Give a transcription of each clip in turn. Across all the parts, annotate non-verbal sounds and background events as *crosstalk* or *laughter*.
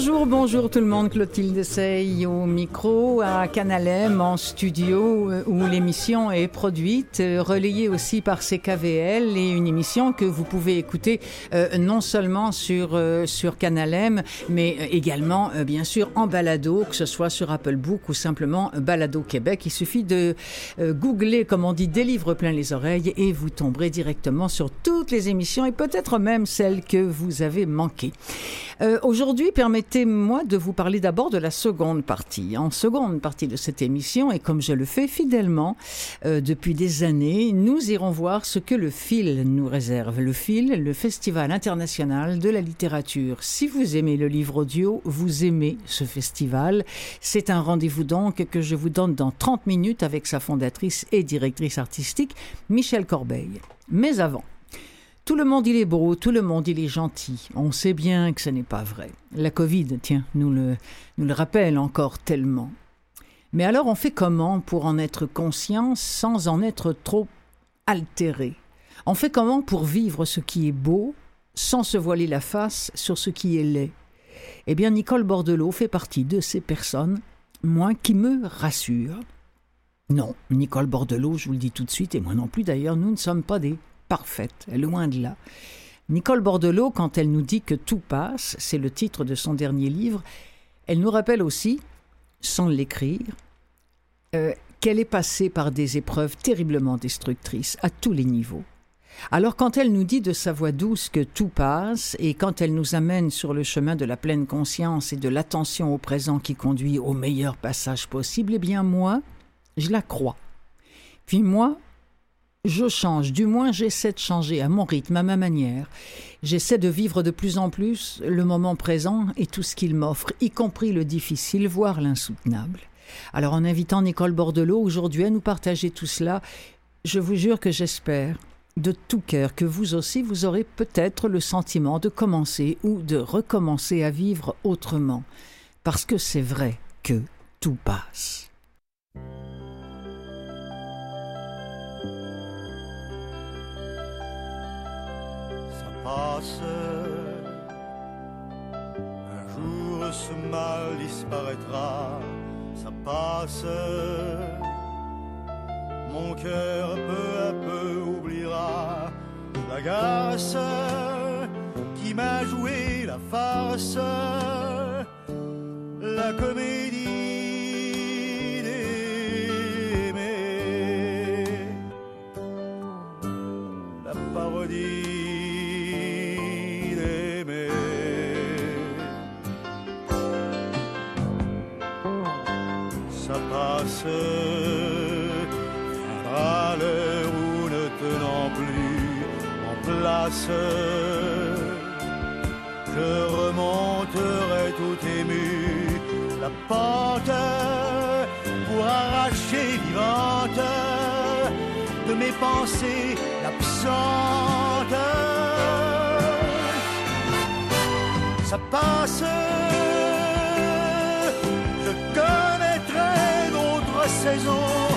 Bonjour, bonjour tout le monde. Clotilde Sey au micro, à Canalem, en studio, euh, où l'émission est produite, euh, relayée aussi par CKVL, et une émission que vous pouvez écouter euh, non seulement sur, sur Canalem, mais également, bien sûr, en balado, que ce soit sur Apple Book ou simplement Balado Québec. Il suffit de googler, comme on dit, des livres plein les oreilles, et vous tomberez directement sur toutes les émissions, et peut-être même celles que vous avez manquées. Aujourd'hui, permettez-moi de vous parler d'abord de la seconde partie. En seconde partie de cette émission, et comme je le fais fidèlement euh, depuis des années, nous irons voir ce que le fil nous réserve. Le fil, le Festival international de la littérature. Si vous aimez le livre audio, vous aimez ce festival. C'est un rendez-vous donc que je vous donne dans 30 minutes avec sa fondatrice et directrice artistique, Michel Corbeil. Mais avant, tout le monde il est beau, tout le monde il est gentil. On sait bien que ce n'est pas vrai. La Covid, tiens, nous le, nous le rappelle encore tellement. Mais alors on fait comment pour en être conscient sans en être trop altéré? On fait comment pour vivre ce qui est beau sans se voiler la face sur ce qui est laid? Eh bien Nicole Bordelot fait partie de ces personnes, moi, qui me rassurent. Non, Nicole Bordelot, je vous le dis tout de suite, et moi non plus d'ailleurs, nous ne sommes pas des parfaite, loin de là. Nicole Bordelot, quand elle nous dit que tout passe, c'est le titre de son dernier livre, elle nous rappelle aussi, sans l'écrire, euh, qu'elle est passée par des épreuves terriblement destructrices à tous les niveaux. Alors quand elle nous dit de sa voix douce que tout passe, et quand elle nous amène sur le chemin de la pleine conscience et de l'attention au présent qui conduit au meilleur passage possible, eh bien moi, je la crois. Puis moi, je change, du moins j'essaie de changer à mon rythme, à ma manière. J'essaie de vivre de plus en plus le moment présent et tout ce qu'il m'offre, y compris le difficile, voire l'insoutenable. Alors en invitant Nicole Bordelot aujourd'hui à nous partager tout cela, je vous jure que j'espère de tout cœur que vous aussi vous aurez peut-être le sentiment de commencer ou de recommencer à vivre autrement. Parce que c'est vrai que tout passe. Un jour ce mal disparaîtra, ça passe. Mon cœur peu à peu oubliera la gasse qui m'a joué la farce, la comédie passe, viendra l'heure où ne tenant plus en place, je remonterai tout ému la pente pour arracher vivante de mes pensées l'absente. Ça passe, d'autres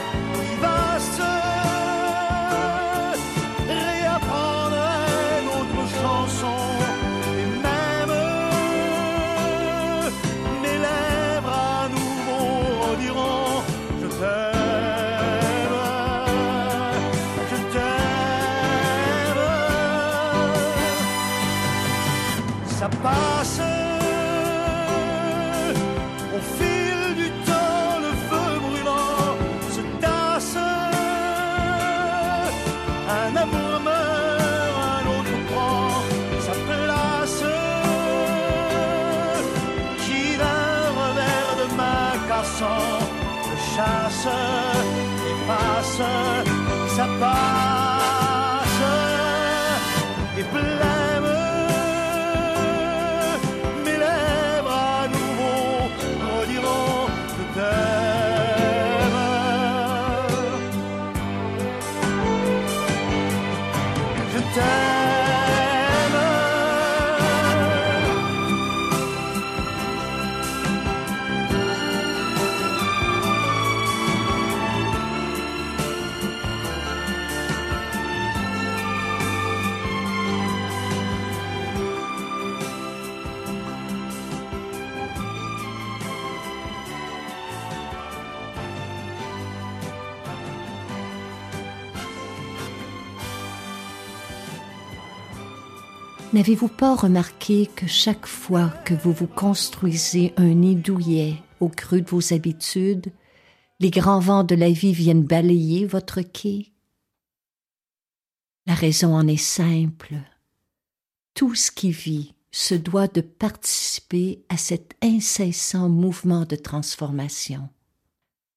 ça N'avez-vous pas remarqué que chaque fois que vous vous construisez un nid douillet au creux de vos habitudes, les grands vents de la vie viennent balayer votre quai? La raison en est simple. Tout ce qui vit se doit de participer à cet incessant mouvement de transformation.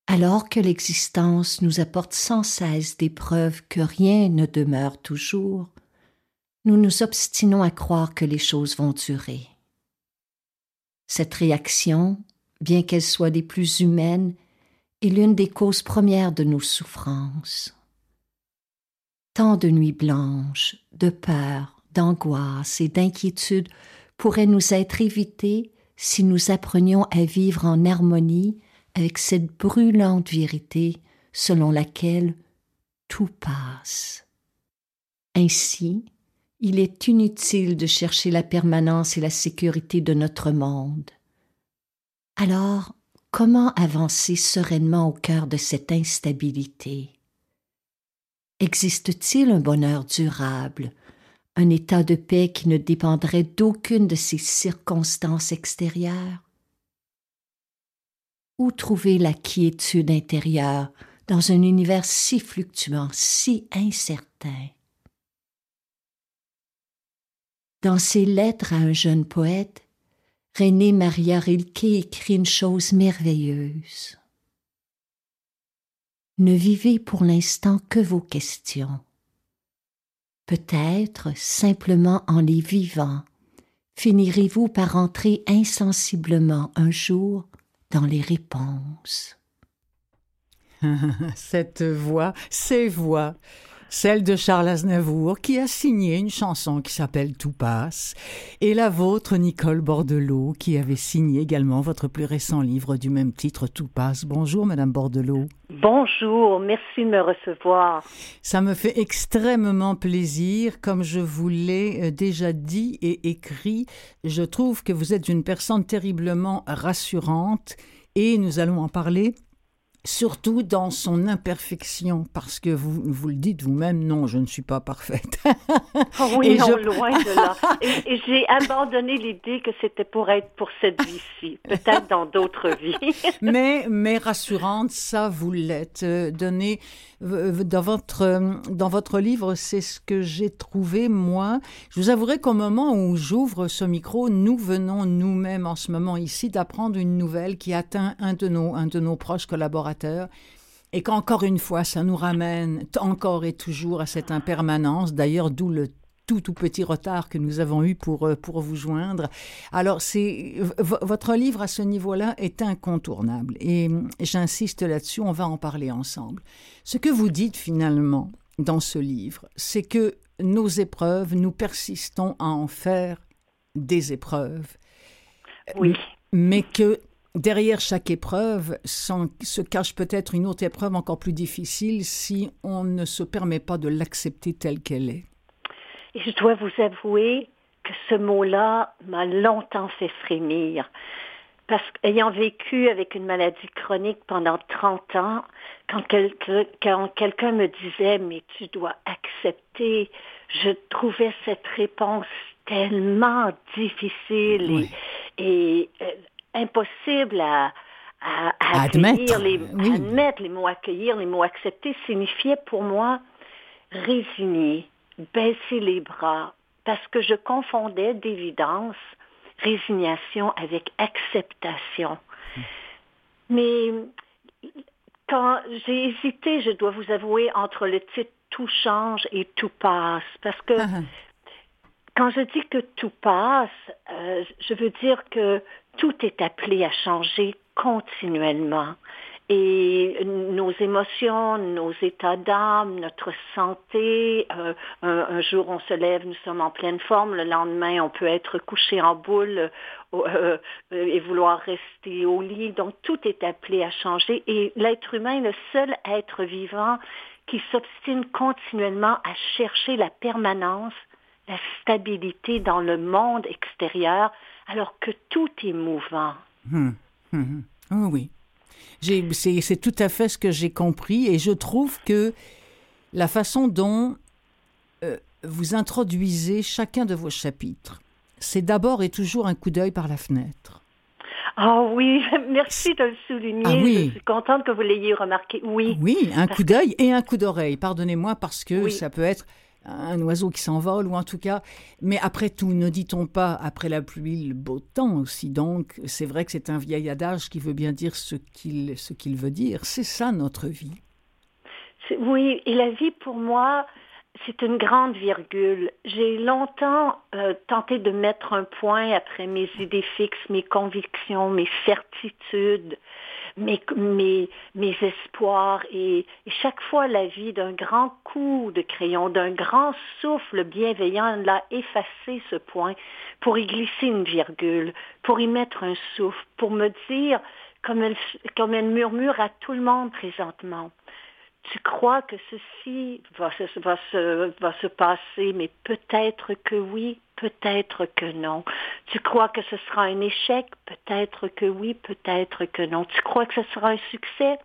Alors que l'existence nous apporte sans cesse des preuves que rien ne demeure toujours, nous nous obstinons à croire que les choses vont durer. Cette réaction, bien qu'elle soit des plus humaines, est l'une des causes premières de nos souffrances. Tant de nuits blanches, de peur, d'angoisse et d'inquiétude pourraient nous être évitées si nous apprenions à vivre en harmonie avec cette brûlante vérité selon laquelle tout passe. Ainsi, il est inutile de chercher la permanence et la sécurité de notre monde. Alors, comment avancer sereinement au cœur de cette instabilité? Existe-t-il un bonheur durable, un état de paix qui ne dépendrait d'aucune de ces circonstances extérieures? Où trouver la quiétude intérieure dans un univers si fluctuant, si incertain? Dans ses lettres à un jeune poète, René Maria Rilke écrit une chose merveilleuse. Ne vivez pour l'instant que vos questions. Peut-être, simplement en les vivant, finirez-vous par entrer insensiblement un jour dans les réponses. *laughs* Cette voix, ces voix, celle de Charles Aznavour, qui a signé une chanson qui s'appelle Tout passe, et la vôtre, Nicole Bordelot, qui avait signé également votre plus récent livre du même titre, Tout passe. Bonjour, Madame Bordelot. Bonjour, merci de me recevoir. Ça me fait extrêmement plaisir. Comme je vous l'ai euh, déjà dit et écrit, je trouve que vous êtes une personne terriblement rassurante et nous allons en parler surtout dans son imperfection, parce que vous, vous le dites vous-même, non, je ne suis pas parfaite. *laughs* oh oui, non, loin de là. Et, j'ai abandonné l'idée que c'était pour être pour cette vie-ci, peut-être dans d'autres vies. *laughs* mais, mais rassurante, ça, vous l'êtes. Euh, donné euh, dans votre, euh, dans votre livre, c'est ce que j'ai trouvé, moi. Je vous avouerai qu'au moment où j'ouvre ce micro, nous venons nous-mêmes en ce moment ici d'apprendre une nouvelle qui atteint un de nos, un de nos proches collaborateurs et qu'encore une fois, ça nous ramène encore et toujours à cette impermanence, d'ailleurs d'où le tout tout petit retard que nous avons eu pour, euh, pour vous joindre. Alors, c'est votre livre à ce niveau-là est incontournable et j'insiste là-dessus, on va en parler ensemble. Ce que vous dites finalement dans ce livre, c'est que nos épreuves, nous persistons à en faire des épreuves. Oui. Mais que derrière chaque épreuve se cache peut-être une autre épreuve encore plus difficile si on ne se permet pas de l'accepter telle qu'elle est. Et je dois vous avouer que ce mot-là m'a longtemps fait frémir. Parce qu'ayant vécu avec une maladie chronique pendant 30 ans, quand, quelqu'un me disait mais tu dois accepter, je trouvais cette réponse tellement difficile et, euh, impossible à, admettre. Les, admettre les mots accueillir, les mots accepter, signifiait pour moi résigner, baisser les bras, parce que je confondais d'évidence résignation avec acceptation. Mais quand j'ai hésité, je dois vous avouer, entre le titre Tout change et Tout passe, parce que ah, ah. quand je dis que tout passe, euh, je veux dire que tout est appelé à changer continuellement. Et nos émotions, nos états d'âme, notre santé, euh, un, jour on se lève, nous sommes en pleine forme, le lendemain on peut être couché en boule euh, et vouloir rester au lit. Donc tout est appelé à changer et l'être humain est le seul être vivant qui s'obstine continuellement à chercher la permanence, la stabilité dans le monde extérieur alors que tout est mouvant. Hum, hum. Oh oui. C'est tout à fait ce que j'ai compris et je trouve que la façon dont euh, vous introduisez chacun de vos chapitres. C'est d'abord et toujours un coup d'œil par la fenêtre. Ah oui, *laughs* merci de le souligner. Ah oui. Je suis contente que vous l'ayez remarqué. Oui. Oui, un coup d'œil et un coup d'oreille. Pardonnez-moi parce que ça peut être un oiseau qui s'envole ou en tout cas. Mais après tout, ne dit-on pas après la pluie le beau temps aussi? Donc c'est vrai que c'est un vieil adage qui veut bien dire ce qu'il ce qu'il veut dire. C'est ça notre vie. Oui, et la vie pour moi, c'est une grande virgule. J'ai longtemps euh, tenté de mettre un point après mes idées fixes, mes convictions, mes certitudes, mes, mes, mes espoirs. Et, chaque fois, la vie d'un grand coup de crayon, d'un grand souffle bienveillant, l'a effacé ce point pour y glisser une virgule, pour y mettre un souffle, pour me dire, comme elle, comme elle murmure à tout le monde présentement, tu crois que ceci va se, va se, va se passer, mais peut-être que oui, peut-être que non. Tu crois que ce sera un échec, peut-être que oui, peut-être que non. Tu crois que ce sera un succès,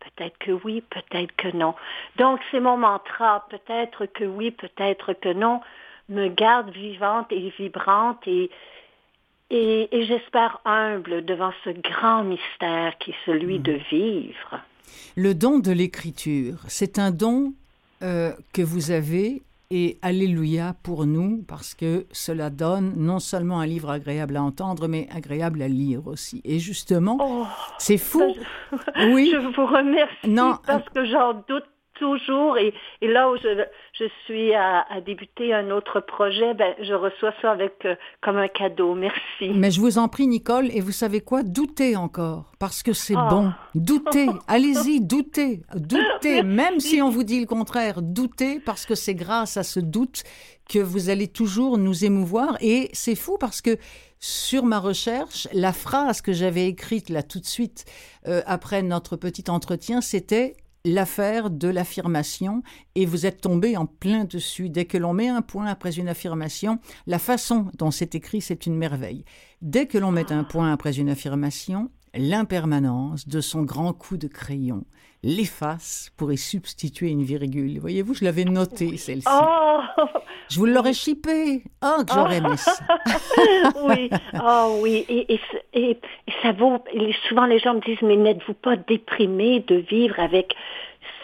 peut-être que oui, peut-être que non. Donc c'est mon mantra, peut-être que oui, peut-être que non, me garde vivante et vibrante et, et, et j'espère humble devant ce grand mystère qui est celui de vivre. Le don de l'écriture, c'est un don euh, que vous avez et Alléluia pour nous, parce que cela donne non seulement un livre agréable à entendre, mais agréable à lire aussi. Et justement, oh, c'est fou. Je, *laughs* oui. Je vous remercie non, parce que j'en doute toujours. Et, là où je, suis à, débuter un autre projet, ben, je reçois ça avec euh, comme un cadeau. Merci. Mais je vous en prie, Nicole. Et vous savez quoi? Doutez encore, parce que c'est ah. bon. Doutez. *laughs* Allez-y, doutez. Doutez. Même si on vous dit le contraire, doutez, parce que c'est grâce à ce doute que vous allez toujours nous émouvoir. Et c'est fou parce que sur ma recherche, la phrase que j'avais écrite là tout de suite euh, après notre petit entretien, c'était l'affaire de l'affirmation et vous êtes tombé en plein dessus. Dès que l'on met un point après une affirmation, la façon dont c'est écrit, c'est une merveille. Dès que l'on met un point après une affirmation, l'impermanence de son grand coup de crayon l'efface pour y substituer une virgule. Voyez-vous, je l'avais noté celle-ci. Oh je vous l'aurais chippé. Oh, que j'aurais aimé ça. *laughs* oui, oh oui. Et, et, ça vaut. Souvent, les gens me disent Mais n'êtes-vous pas déprimé de vivre avec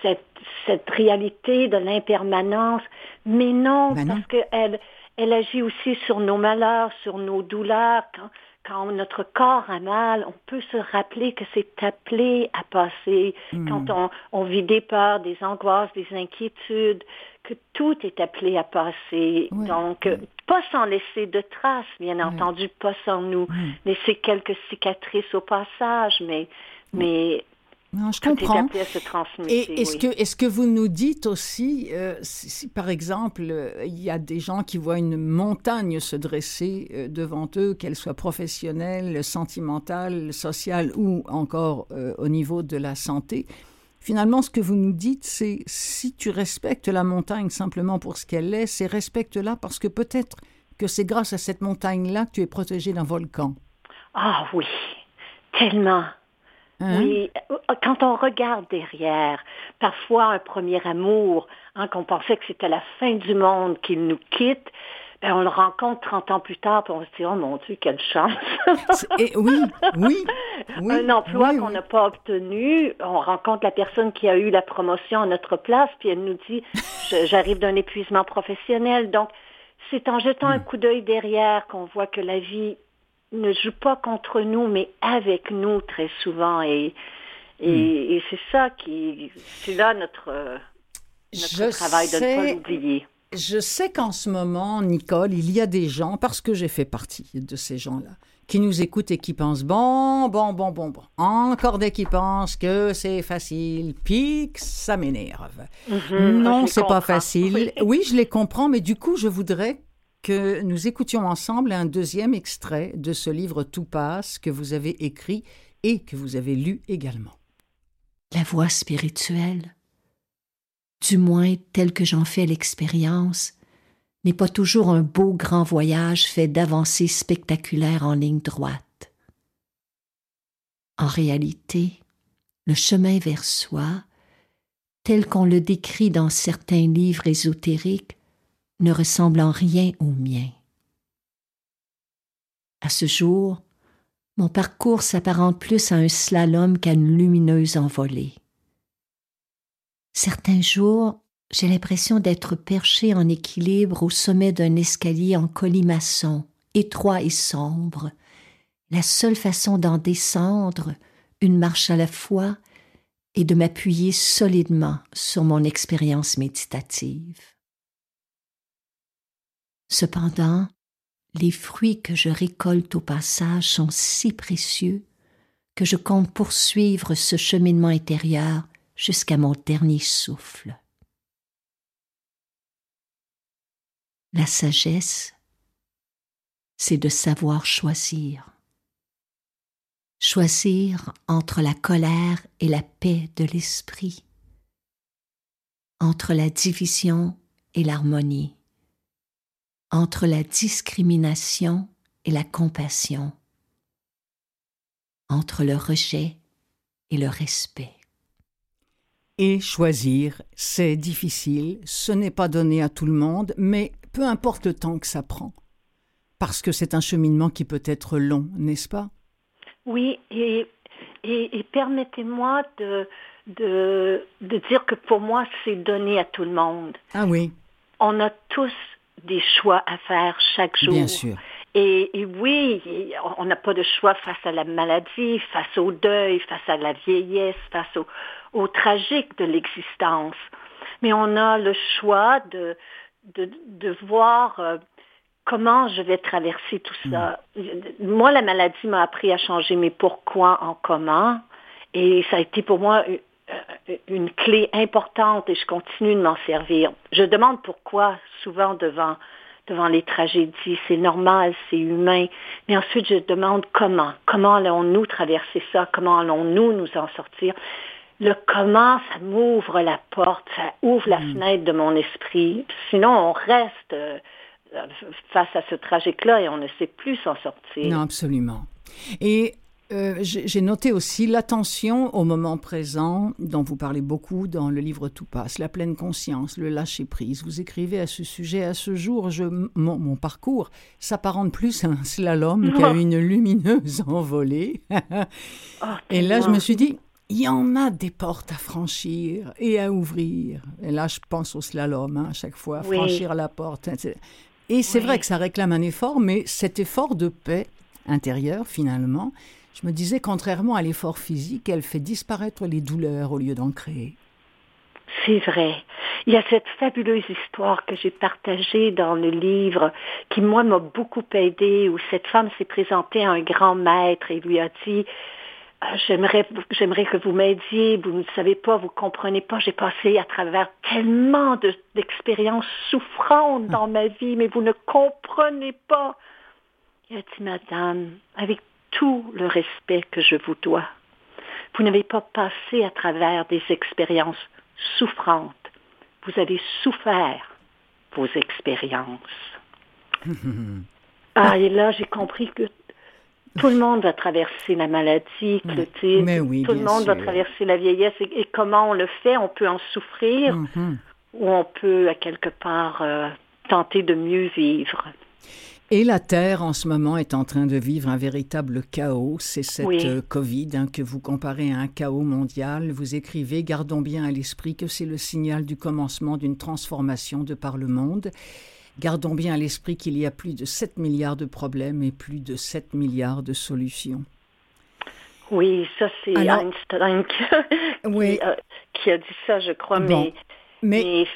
cette, cette réalité de l'impermanence? Mais non, ben parce qu'elle elle agit aussi sur nos malheurs, sur nos douleurs. Quand, quand notre corps a mal, on peut se rappeler que c'est appelé à passer. Hmm. Quand on, on, vit des peurs, des angoisses, des inquiétudes, que tout est appelé à passer. Donc, pas sans laisser de traces, bien entendu, pas sans nous laisser quelques cicatrices au passage, mais, mais non, je comprends. Et est-ce que, est que vous nous dites aussi, euh, si, par exemple, euh, il y a des gens qui voient une montagne se dresser euh, devant eux, qu'elle soit professionnelle, sentimentale, sociale ou encore au niveau de la santé, finalement, ce que vous nous dites, c'est si tu respectes la montagne simplement pour ce qu'elle est, c'est respecte-la parce que peut-être que c'est grâce à cette montagne-là que tu es protégé d'un volcan. Ah oui, tellement. Hein? Oui, quand on regarde derrière, parfois un premier amour, hein, qu'on pensait que c'était la fin du monde qu'il nous quitte, ben on le rencontre 30 ans plus tard, puis on se dit, oh mon Dieu, quelle chance. *laughs* Et oui, oui, oui, Un emploi qu'on n'a pas obtenu, on rencontre la personne qui a eu la promotion à notre place, puis elle nous dit, j'arrive d'un épuisement professionnel. Donc, c'est en jetant un hmm. coup d'œil derrière qu'on voit que la vie ne joue pas contre nous, mais avec nous très souvent. Et, et, hmm. c'est ça qui, c'est là notre, notre travail de ne pas l'oublier. Je sais qu'en ce moment, Nicole, il y a des gens, parce que j'ai fait partie de ces gens-là, qui nous écoutent et qui pensent bon, bon, bon, bon, bon. Encore des qui pensent que c'est facile, puis ça m'énerve. Mhm. non, c'est pas facile. Oui. je les comprends, mais du coup, je voudrais que nous écoutions ensemble un deuxième extrait de ce livre Tout passe que vous avez écrit et que vous avez lu également. La voix spirituelle, du moins telle que j'en fais l'expérience, n'est pas toujours un beau grand voyage fait d'avancées spectaculaires en ligne droite. En réalité, le chemin vers soi, tel qu'on le décrit dans certains livres ésotériques, ne ressemble en rien au mien. À ce jour, mon parcours s'apparente plus à un slalom qu'à une lumineuse envolée. Certains jours, j'ai l'impression d'être perché en équilibre au sommet d'un escalier en colimaçon, étroit et sombre, la seule façon d'en descendre, une marche à la fois, et de m'appuyer solidement sur mon expérience méditative. Cependant, les fruits que je récolte au passage sont si précieux que je compte poursuivre ce cheminement intérieur jusqu'à mon dernier souffle. La sagesse, c'est de savoir choisir. Choisir entre la colère et la paix de l'esprit, entre la division et l'harmonie entre la discrimination et la compassion, entre le rejet et le respect. Et choisir, c'est difficile, ce n'est pas donné à tout le monde, mais peu importe le temps que ça prend. Parce que c'est un cheminement qui peut être long, n'est-ce pas? Oui, et, et, permettez-moi de, de, de dire que pour moi, c'est donné à tout le monde. Ah oui. On a tous des choix à faire chaque jour. Bien sûr. Et, oui, on n'a pas de choix face à la maladie, face au deuil, face à la vieillesse, face au, tragique de l'existence. Mais on a le choix de, de, voir euh, comment je vais traverser tout ça. Mm. Moi, la maladie m'a appris à changer mes pourquoi en comment. Et ça a été pour moi une clé importante et je continue de m'en servir. Je demande pourquoi souvent devant devant les tragédies, c'est normal, c'est humain, mais ensuite je demande comment, comment allons-nous traverser ça, comment allons-nous nous en sortir? Le comment, ça m'ouvre la porte, ça ouvre la mm. fenêtre de mon esprit. Sinon, on reste euh, face à ce tragique-là et on ne sait plus s'en sortir. Non, absolument. Et euh, j'ai noté aussi l'attention au moment présent, dont vous parlez beaucoup dans le livre Tout passe, la pleine conscience, le lâcher prise. Vous écrivez à ce sujet à ce jour, je, mon, parcours s'apparente plus à un slalom *laughs* qu'à une lumineuse envolée. Oh, *laughs* et là, je me suis dit, il y en a des portes à franchir et à ouvrir. Et là, je pense au slalom hein, à chaque fois, franchir la porte. Et c'est vrai que ça réclame un effort, mais cet effort de paix intérieure, finalement, je me disais, contrairement à l'effort physique, elle fait disparaître les douleurs au lieu d'en créer. C'est vrai. Il y a cette fabuleuse histoire que j'ai partagée dans le livre qui, moi, m'a beaucoup aidée, où cette femme s'est présentée à un grand maître et lui a dit, ah, j'aimerais, j'aimerais que vous m'aidiez, vous ne savez pas, vous comprenez pas, j'ai passé à travers tellement d'expériences souffrantes dans ma vie, mais vous ne comprenez pas. Il a dit, madame, avec tout le respect que je vous dois. Vous n'avez pas passé à travers des expériences souffrantes. Vous avez souffert vos expériences. *laughs* ah, et là, j'ai compris que tout le monde va traverser la maladie, Clotilde. Mais oui, tout le monde va traverser la vieillesse. Et, comment on le fait? On peut en souffrir mm-hmm. ou on peut, à quelque part, euh, tenter de mieux vivre. Et la Terre, en ce moment, est en train de vivre un véritable chaos. C'est cette euh, Covid hein, que vous comparez à un chaos mondial. Vous écrivez, gardons bien à l'esprit que c'est le signal du commencement d'une transformation de par le monde. Gardons bien à l'esprit qu'il y a plus de 7 milliards de problèmes et plus de 7 milliards de solutions. Oui, ça c'est Einstein qui, qui, a dit ça, je crois, mais mais,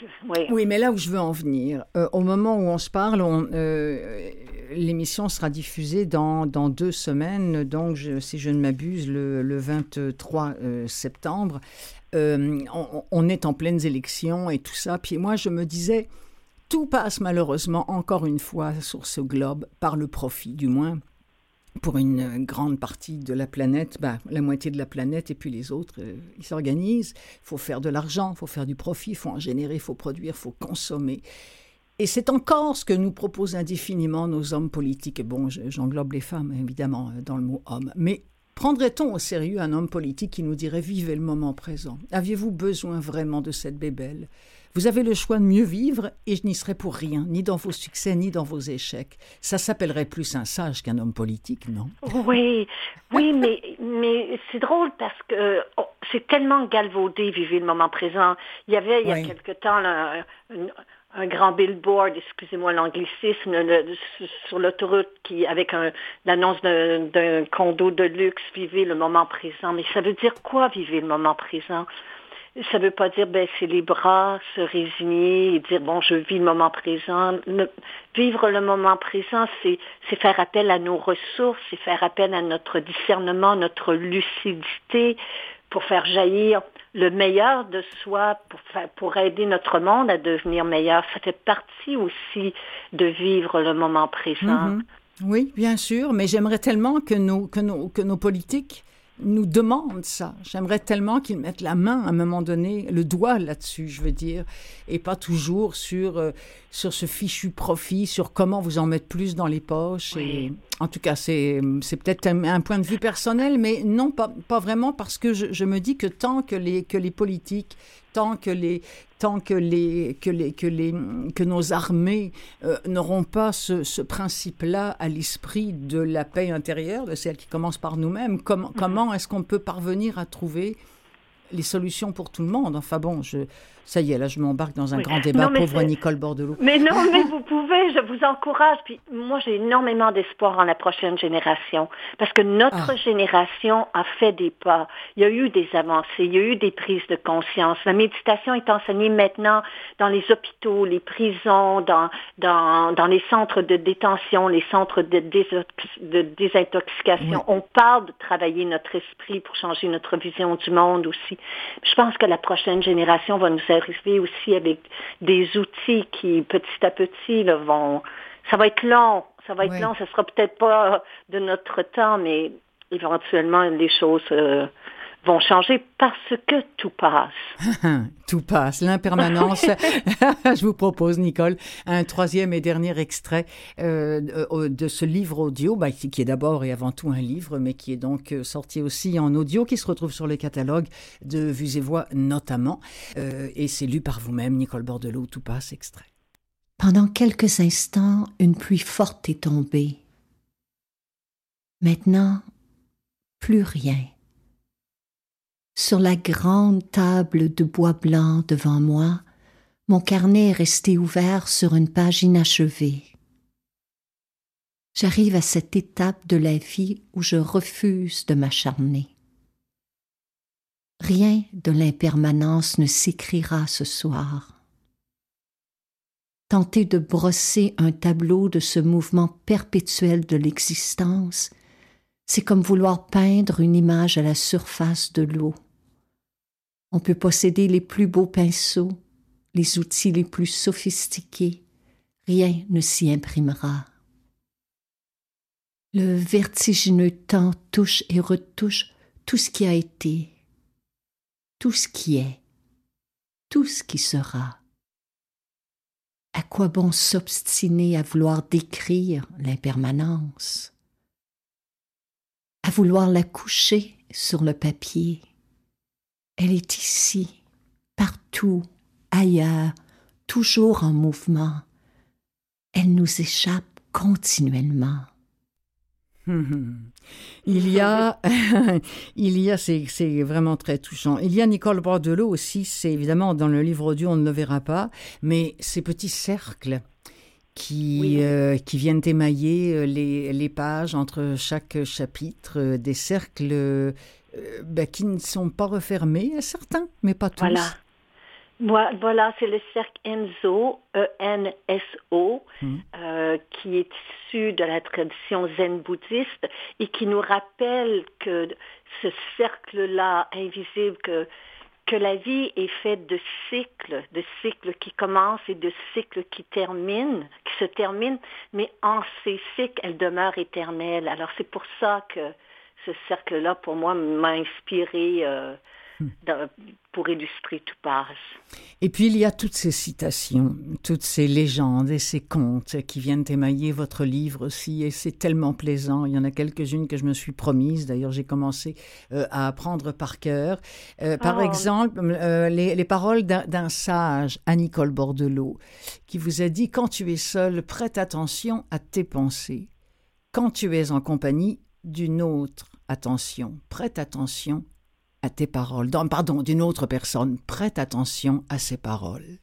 oui. mais là où je veux en venir, euh, au moment où on se parle, euh, l'émission sera diffusée dans, dans, deux semaines, donc si je ne m'abuse, le, 23 euh, septembre. On, on, est en pleines élections et tout ça. Puis moi, je me disais, tout passe malheureusement encore une fois sur ce globe par le profit, du moins pour une grande partie de la planète, bah, la moitié de la planète et puis les autres, euh, ils s'organisent. Il faut faire de l'argent, il faut faire du profit, il faut en générer, il faut produire, il faut consommer. Et c'est encore ce que nous proposent indéfiniment nos hommes politiques. Bon, j'englobe les femmes, évidemment, euh, dans le mot homme. Mais Prendrait-on au sérieux un homme politique qui nous dirait vivez le moment présent Aviez-vous besoin vraiment de cette bébelle? Vous avez le choix de mieux vivre et je n'y serai pour rien, ni dans vos succès, ni dans vos échecs. Ça s'appellerait plus un sage qu'un homme politique, non? Oui, oui, mais, mais c'est drôle parce que oh, c'est tellement galvaudé, vivre le moment présent. Il y avait, il y a quelque temps, un, grand billboard, excusez-moi l'anglicisme, sur l'autoroute qui, avec l'annonce d'un condo de luxe, vivez le moment présent. Mais ça veut dire quoi, vivre le moment présent? Ça ne veut pas dire baisser les bras, se résigner et dire bon, je vis le moment présent. vivre le moment présent, c'est, faire appel à nos ressources, c'est faire appel à notre discernement, notre lucidité pour faire jaillir le meilleur de soi, pour, pour aider notre monde à devenir meilleur. Ça fait partie aussi de vivre le moment présent. Mm-hmm. Oui, bien sûr, mais j'aimerais tellement que nos, que nos, que nos politiques nous demandent ça. J'aimerais tellement qu'ils mettent la main à un moment donné, le doigt là-dessus, je veux dire, et pas toujours sur, euh, sur ce fichu profit, sur comment vous en mettre plus dans les poches. Et, en tout cas, c'est, c'est peut-être un, point de vue personnel, mais non, pas, pas vraiment, parce que je, je me dis que tant que les, que les politiques, tant que les, tant que, les, que, les, que, les, que nos armées euh, n'auront pas ce, ce principe-là à l'esprit de la paix intérieure, de celle qui commence par nous-mêmes, comment, mhm. comment est-ce qu'on peut parvenir à trouver les solutions pour tout le monde? Enfin bon, je, ça y est, là, je m'embarque dans un grand débat, pauvre Nicole Bordelot. Mais non, *laughs* mais vous pouvez, je vous encourage. Puis moi, j'ai énormément d'espoir en la prochaine génération. Parce que notre ah. génération a fait des pas. Il y a eu des avancées, il y a eu des prises de conscience. La méditation est enseignée maintenant dans les hôpitaux, les prisons, dans, dans, dans les centres de détention, les centres de, de désintoxication. On parle de travailler notre esprit pour changer notre vision du monde aussi. Je pense que la prochaine génération va nous arriver aussi avec des outils qui, petit à petit, vont... Ça va être long, ça va être long, ça sera peut-être pas de notre temps, mais éventuellement, les choses... Euh, vont changer parce que tout passe. *laughs* tout passe, l'impermanence. *laughs* *laughs* Je vous propose, Nicole, un troisième et dernier extrait euh, de ce livre audio, bah, qui est d'abord et avant tout un livre, mais qui est donc euh, sorti aussi en audio, qui se retrouve sur le catalogue de Vues et Voix notamment, euh, et c'est lu par vous-même, Nicole Bordelot, tout passe, extrait. Pendant quelques instants, une pluie forte est tombée. Maintenant, plus rien. Sur la grande table de bois blanc devant moi, mon carnet est resté ouvert sur une page inachevée. J'arrive à cette étape de la vie où je refuse de m'acharner. Rien de l'impermanence ne s'écrira ce soir. Tenter de brosser un tableau de ce mouvement perpétuel de l'existence c'est comme vouloir peindre une image à la surface de l'eau. On peut posséder les plus beaux pinceaux, les outils les plus sophistiqués, rien ne s'y imprimera. Le vertigineux temps touche et retouche tout ce qui a été, tout ce qui est, tout ce qui sera. À quoi bon s'obstiner à vouloir décrire l'impermanence? À vouloir la coucher sur le papier. Elle est ici, partout, ailleurs, toujours en mouvement. Elle nous échappe continuellement. *laughs* Il y a, *laughs* il y a, c'est, vraiment très touchant. Il y a Nicole Bordelot aussi, c'est évidemment dans le livre audio, on ne le verra pas, mais ces petits cercles qui, euh, qui viennent émailler euh, les, les, pages entre chaque chapitre, euh, des cercles ben, qui ne sont pas refermés, certains, mais pas tous. Voilà. Voilà, c'est le cercle Enso, E-N-S-O, hmm. qui est issu de la tradition zen bouddhiste et qui nous rappelle que ce cercle-là invisible que que la vie est faite de cycles, de cycles qui commencent et de cycles qui terminent, qui se terminent, mais en ces cycles, elle demeure éternelle. Alors c'est pour ça que ce cercle-là, pour moi, m'a inspiré euh, *laughs* pour illustrer tout passe. Et puis il y a toutes ces citations, toutes ces légendes et ces contes qui viennent émailler votre livre aussi, et c'est tellement plaisant. Il y en a quelques-unes que je me suis promise. D'ailleurs, j'ai commencé euh, à apprendre par cœur. Euh, par oh. exemple, euh, les, les, paroles d'un sage, à Nicole Bordelot, qui vous a dit quand tu es seul, prête attention à tes pensées. Quand tu es en compagnie d'une autre, attention, prête attention à tes paroles. pardon, d'une autre personne. Prête attention à ses paroles.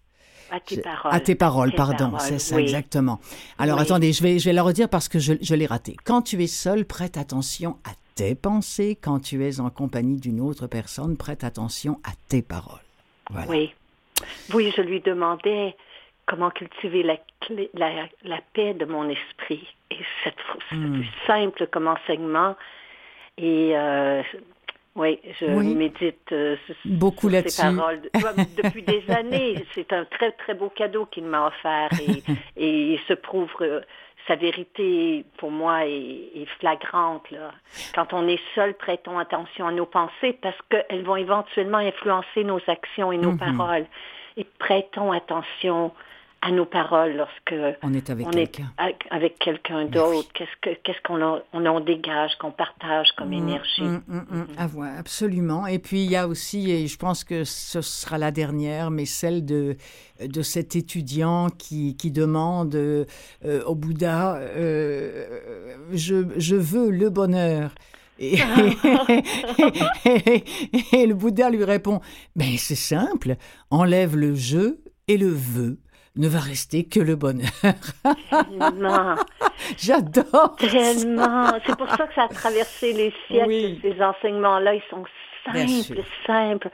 À tes paroles. À tes paroles, pardon, c'est ça, exactement. Alors attendez, je vais, je vais la redire parce que je, je l'ai raté. Quand tu es seul, prête attention à tes pensées. Quand tu es en compagnie d'une autre personne, prête attention à tes paroles. Oui. Oui, je lui demandais comment cultiver la, la, la paix de mon esprit. Et c'est hmm. simple comme enseignement. Et euh, oui, je médite euh, beaucoup là-dessus. paroles *laughs* depuis des années. C'est un très très beau cadeau qu'il m'a offert et, *laughs* et, il se prouve euh, sa vérité pour moi est, flagrante. Là. Quand on est seul, prêtons attention à nos pensées parce qu'elles vont éventuellement influencer nos actions et nos mm-hmm. paroles. Et prêtons attention à nos paroles lorsque on est avec quelqu'un. avec quelqu'un d'autre. Qu'est-ce que qu'est-ce qu'on on en dégage qu'on partage comme mm, énergie? ah, absolument. Et puis il y a aussi et je pense que ce sera la dernière mais celle de de cet étudiant qui, qui demande euh, au Bouddha euh, je, je veux le bonheur. Et, *laughs* et, le Bouddha lui répond, ben c'est simple, enlève le je et le veux ne va rester que le bonheur. Tellement. *laughs* J'adore. Tellement. C'est pour ça que ça a traversé les siècles. Ces enseignements-là, ils sont simples, simples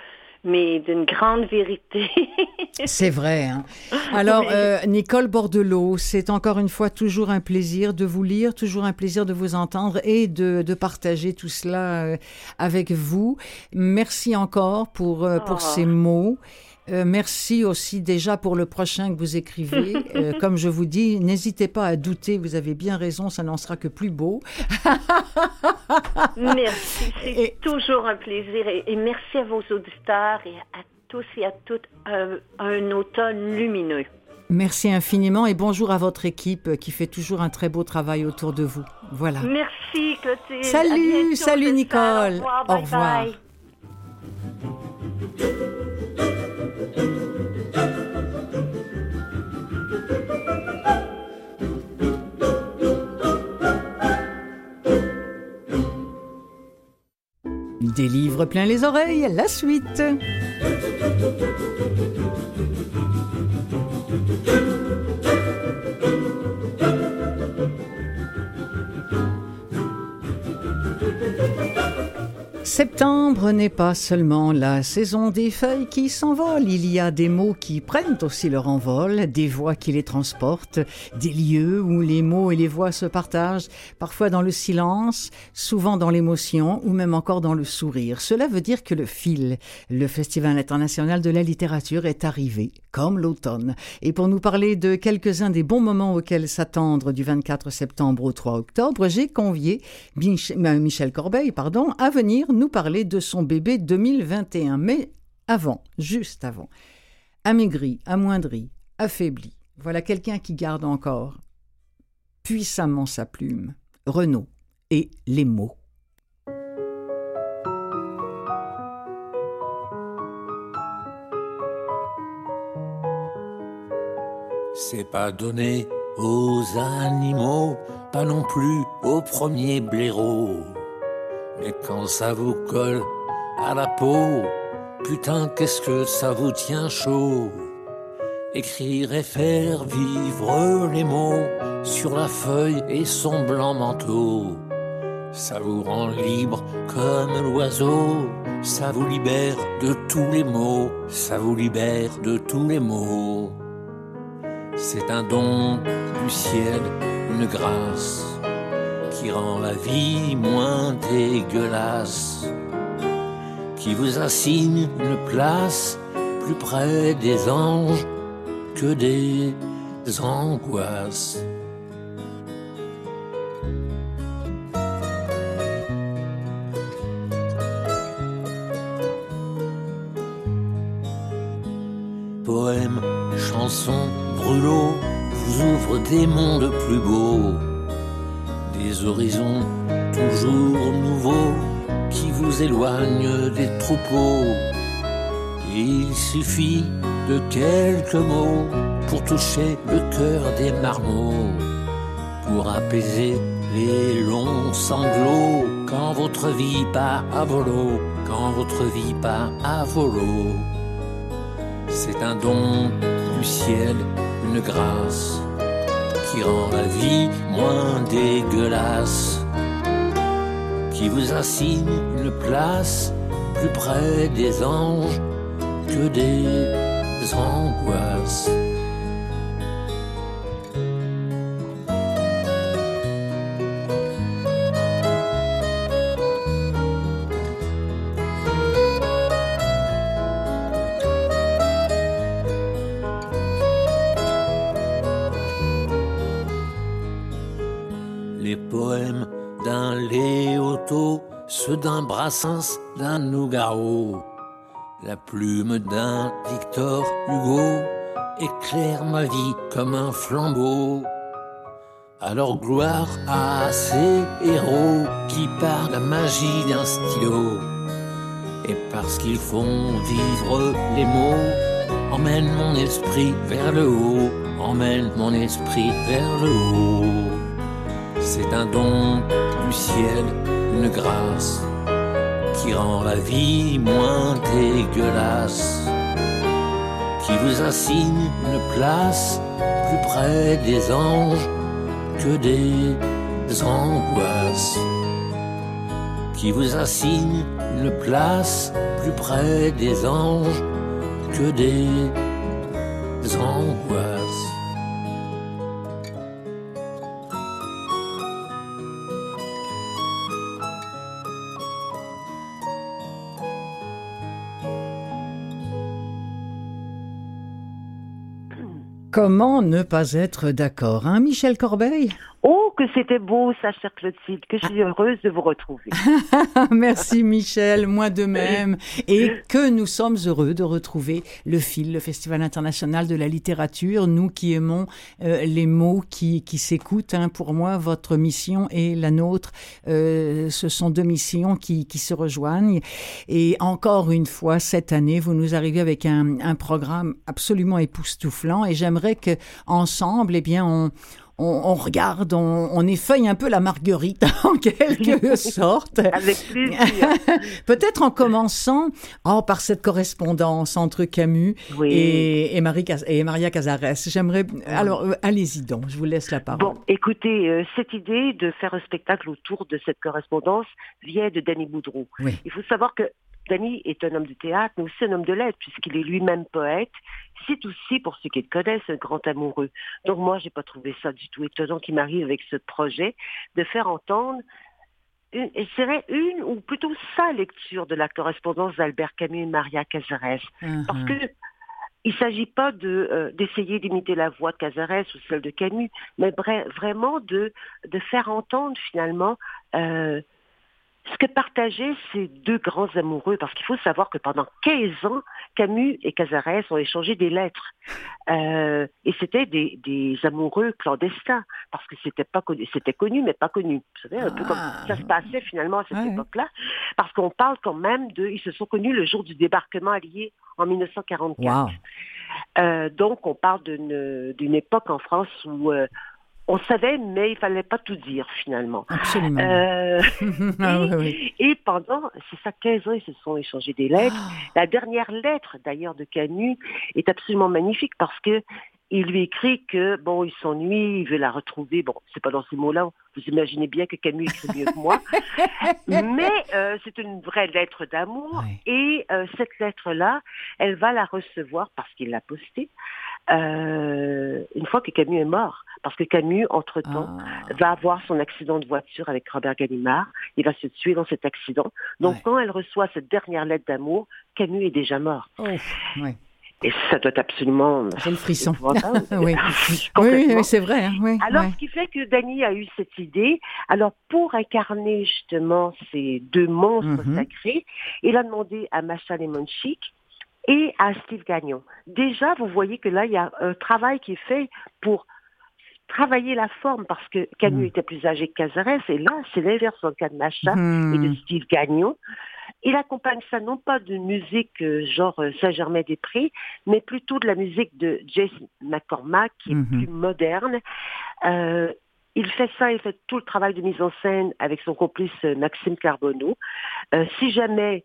mais d'une grande vérité. *laughs* c'est vrai. Hein. Alors, euh, Nicole Bordelot, c'est encore une fois toujours un plaisir de vous lire, toujours un plaisir de vous entendre et de, de partager tout cela euh, avec vous. Merci encore pour, euh, pour oh. ces mots. Euh, merci aussi déjà pour le prochain que vous écrivez. *laughs* Euh, comme je vous dis, n'hésitez pas à douter, vous avez bien raison, ça n'en sera que plus beau. *laughs* merci, c'est toujours un plaisir et, merci à vos auditeurs et à tous et à toutes un, un automne lumineux. Merci infiniment et bonjour à votre équipe qui fait toujours un très beau travail autour de vous. Voilà. Merci Clotilde. Salut, salut Nicole. Au revoir. Des livres plein les oreilles, la suite. Septembre n'est pas seulement la saison des feuilles qui s'envolent, il y a des mots qui prennent aussi leur envol, des voix qui les transportent, des lieux où les mots et les voix se partagent, parfois dans le silence, souvent dans l'émotion ou même encore dans le sourire. Cela veut dire que le fil, le Festival international de la littérature est arrivé, comme l'automne. Et pour nous parler de quelques-uns des bons moments auxquels s'attendre du 24 septembre au 3 octobre, j'ai convié euh, Michel Corbeil pardon, à venir nous parler de son bébé 2021. Mais avant, juste avant, amaigri, amoindri, affaibli, voilà quelqu'un qui garde encore puissamment sa plume, Renaud et les mots. C'est pas donné aux animaux, pas non plus aux premiers blaireaux. Mais quand ça vous colle à la peau, putain, qu'est-ce que ça vous tient chaud? Écrire et faire vivre les mots sur la feuille et son blanc manteau. Ça vous rend libre comme l'oiseau, ça vous libère de tous les maux, ça vous libère de tous les maux. C'est un don du ciel, une grâce qui rend la vie moins dégueulasse, qui vous assigne une place plus près des anges que des angoisses. poèmes, chansons, brûlots vous ouvrent des mondes plus beaux, des horizons toujours nouveaux qui vous éloignent des troupeaux. Il suffit de quelques mots pour toucher le cœur des marmots, pour apaiser les longs sanglots quand votre vie part à volo, quand votre vie part à volo. C'est un don du ciel, une grâce qui rend la vie moins dégueulasse, qui vous assigne une place plus près des anges que des angoisses. D'un Nougaro, la plume d'un Victor Hugo éclaire ma vie comme un flambeau. Alors gloire à ces héros qui par la magie d'un stylo et parce qu'ils font vivre les mots, emmène mon esprit vers le haut, emmène mon esprit vers le haut. C'est un don du ciel, une grâce qui rend la vie moins dégueulasse, qui vous assigne une place plus près des anges que des angoisses, qui vous assigne une place plus près des anges que des angoisses. Comment ne pas être d'accord, hein, Michel Corbeil? Oh, que c'était beau, ça, chère Clotilde, que je suis heureuse de vous retrouver. *laughs* Merci Michel, moi de même. Et que nous sommes heureux de retrouver le FIL, le Festival international de la littérature, nous qui aimons euh, les mots qui, qui s'écoutent. Hein. Pour moi, votre mission et la nôtre, euh, ce sont deux missions qui, qui se rejoignent. Et encore une fois, cette année, vous nous arrivez avec un, un programme absolument époustouflant et j'aimerais que ensemble, eh bien, on on, on, regarde, on, on, effeuille un peu la marguerite *laughs* en quelque sorte. Avec plaisir. *laughs* Peut-être en commençant oh, par cette correspondance entre Camus oui. et, et, Marie, et Maria Cazares. J'aimerais. Alors, euh, allez-y donc, je vous laisse la parole. Bon, écoutez, euh, cette idée de faire un spectacle autour de cette correspondance vient de Danny Boudreau. Oui. Il faut savoir que Danny est un homme de théâtre, mais aussi un homme de lettres, puisqu'il est lui-même poète. C'est aussi, pour ceux qui le connaissent, un grand amoureux. Donc moi, j'ai pas trouvé ça du tout étonnant qu'il m'arrive avec ce projet de faire entendre une, et serait une, ou plutôt sa lecture de la correspondance d'Albert Camus et Maria Cazares. -huh. Parce que il ne s'agit pas de euh, d'essayer d'imiter la voix de Cazares ou celle de Camus, mais vraiment de, de faire entendre finalement euh, ce que partageaient ces deux grands amoureux, parce qu'il faut savoir que pendant 15 ans, Camus et Cazares ont échangé des lettres. Euh, et c'était des, des, amoureux clandestins, parce que c'était pas connu, c'était connu, mais pas connu. Vous savez, un ah, peu comme ça se passait finalement à cette ouais. époque-là, parce qu'on parle quand même de, ils se sont connus le jour du débarquement allié en 1944. Wow. Euh, donc on parle d'une époque en France où euh, on savait, mais il fallait pas tout dire finalement. Absolument. Euh, *laughs* ah, et, oui. et, pendant, c'est ça, 15 ans, ils se sont échangés des lettres. Oh. La dernière lettre, d'ailleurs, de Camus est absolument magnifique parce que il lui écrit que bon, il s'ennuie, il veut la retrouver. Bon, c'est pas dans ces mots-là. Vous imaginez bien que Camus écrit mieux que moi, *laughs* mais euh, c'est une vraie lettre d'amour. Et euh, cette lettre-là, elle va la recevoir parce qu'il l'a postée euh, une fois que Camus est mort. Parce que Camus, entre-temps, ah. va avoir son accident de voiture avec Robert Gallimard. Il va se tuer dans cet accident. Donc, ouais. quand elle reçoit cette dernière lettre d'amour, Camus est déjà mort. Oh, ouais. Et ça doit absolument... J'ai le frisson. *laughs* *laughs* *laughs* oui, oui, oui c'est vrai. Hein, oui, alors, ouais. ce qui fait que Dany a eu cette idée. Alors, pour incarner justement ces deux monstres Mhm. mm -hmm. sacrés, il a demandé à Macha Lemonchik, et à Steve Gagnon. Déjà, vous voyez que là, il y a un travail qui est fait pour travailler la forme parce que Camus mm. était plus âgé que Cazares et là, c'est l'inverse dans le cas de Macha et de mm. Steve Gagnon. Il accompagne ça non pas de musique euh, genre euh, Saint-Germain-des-Prés, mais plutôt de la musique de Jason McCormack, qui est mm-hmm. plus moderne. Euh, il fait ça, il fait tout le travail de mise en scène avec son complice Maxime Carbonneau. si jamais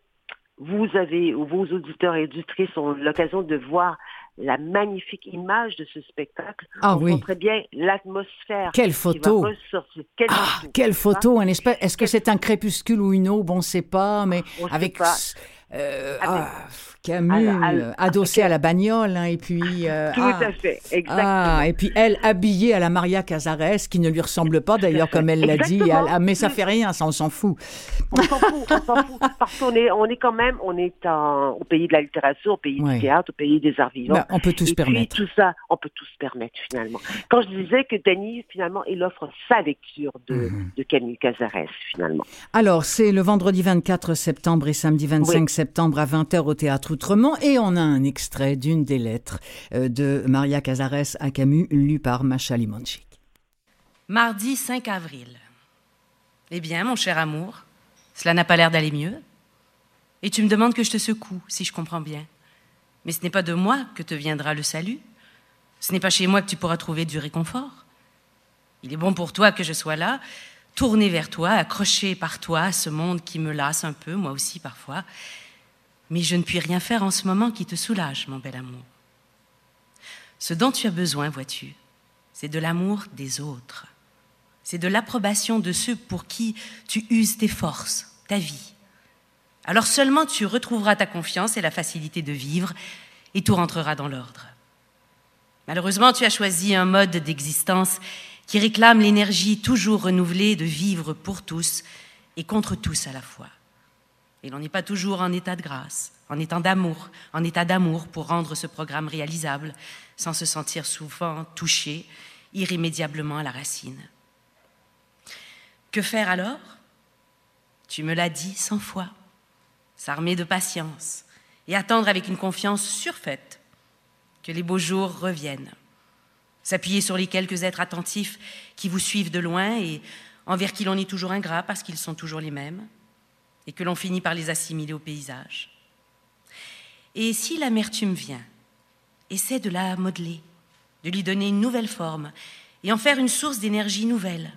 vous avez, ou vos auditeurs et auditrices ont l'occasion de voir la magnifique image de ce spectacle. Ah on oui. très bien l'atmosphère. Quelle photo Quelle, ah, quelle photo Est-ce que c'est un crépuscule ou une aube On ne sait pas, mais avec... Euh, ah, Camus, euh, adossé à la bagnole, hein, et puis... Euh, Tout à ah. fait, exactement. Ah, et puis elle, habillée à la Maria Cazares, qui ne lui ressemble pas d'ailleurs, comme elle l'a dit, mais ça fait rien, ça, on s'en fout. On s'en fout, on s'en fout, parce qu'on est, on est quand même, on est au pays de la littérature, au pays du théâtre, au pays des arts vivants. Ben, on peut tout se permettre. tout ça, on peut tout se permettre, finalement. Quand je disais que Denis, finalement, il offre sa lecture de, mhm. de Camille Cazares, finalement. Alors, c'est le vendredi 24 septembre et samedi 25 septembre à 20h au Théâtre Outremont et on a un extrait d'une des lettres euh, de Maria Cazares à Camus lu par Macha Limonchik. Mardi 5 avril. Eh bien, mon cher amour, cela n'a pas l'air d'aller mieux. Et tu me demandes que je te secoue, si je comprends bien. Mais ce n'est pas de moi que te viendra le salut. Ce n'est pas chez moi que tu pourras trouver du réconfort. Il est bon pour toi que je sois là, tourné vers toi, accroché par toi à ce monde qui me lasse un peu, moi aussi parfois, mais je ne puis rien faire en ce moment qui te soulage, mon bel amour. Ce dont tu as besoin, vois-tu, c'est de l'amour des autres. C'est de l'approbation de ceux pour qui tu uses tes forces, ta vie. Alors seulement tu retrouveras ta confiance et la facilité de vivre, et tout rentrera dans l'ordre. Malheureusement, tu as choisi un mode d'existence qui réclame l'énergie toujours renouvelée de vivre pour tous et contre tous à la fois. Et l'on n'est pas toujours en état de grâce, en état d'amour, en état d'amour pour rendre ce programme réalisable, sans se sentir souvent touché irrémédiablement à la racine. Que faire alors? Tu me l'as dit cent fois. S'armer de patience et attendre avec une confiance surfaite que les beaux jours reviennent. S'appuyer sur les quelques êtres attentifs qui vous suivent de loin et envers qui l'on est toujours ingrat parce qu'ils sont toujours les mêmes et que l'on finit par les assimiler au paysage. Et si l'amertume vient, essaie de la modeler, de lui donner une nouvelle forme et en faire une source d'énergie nouvelle.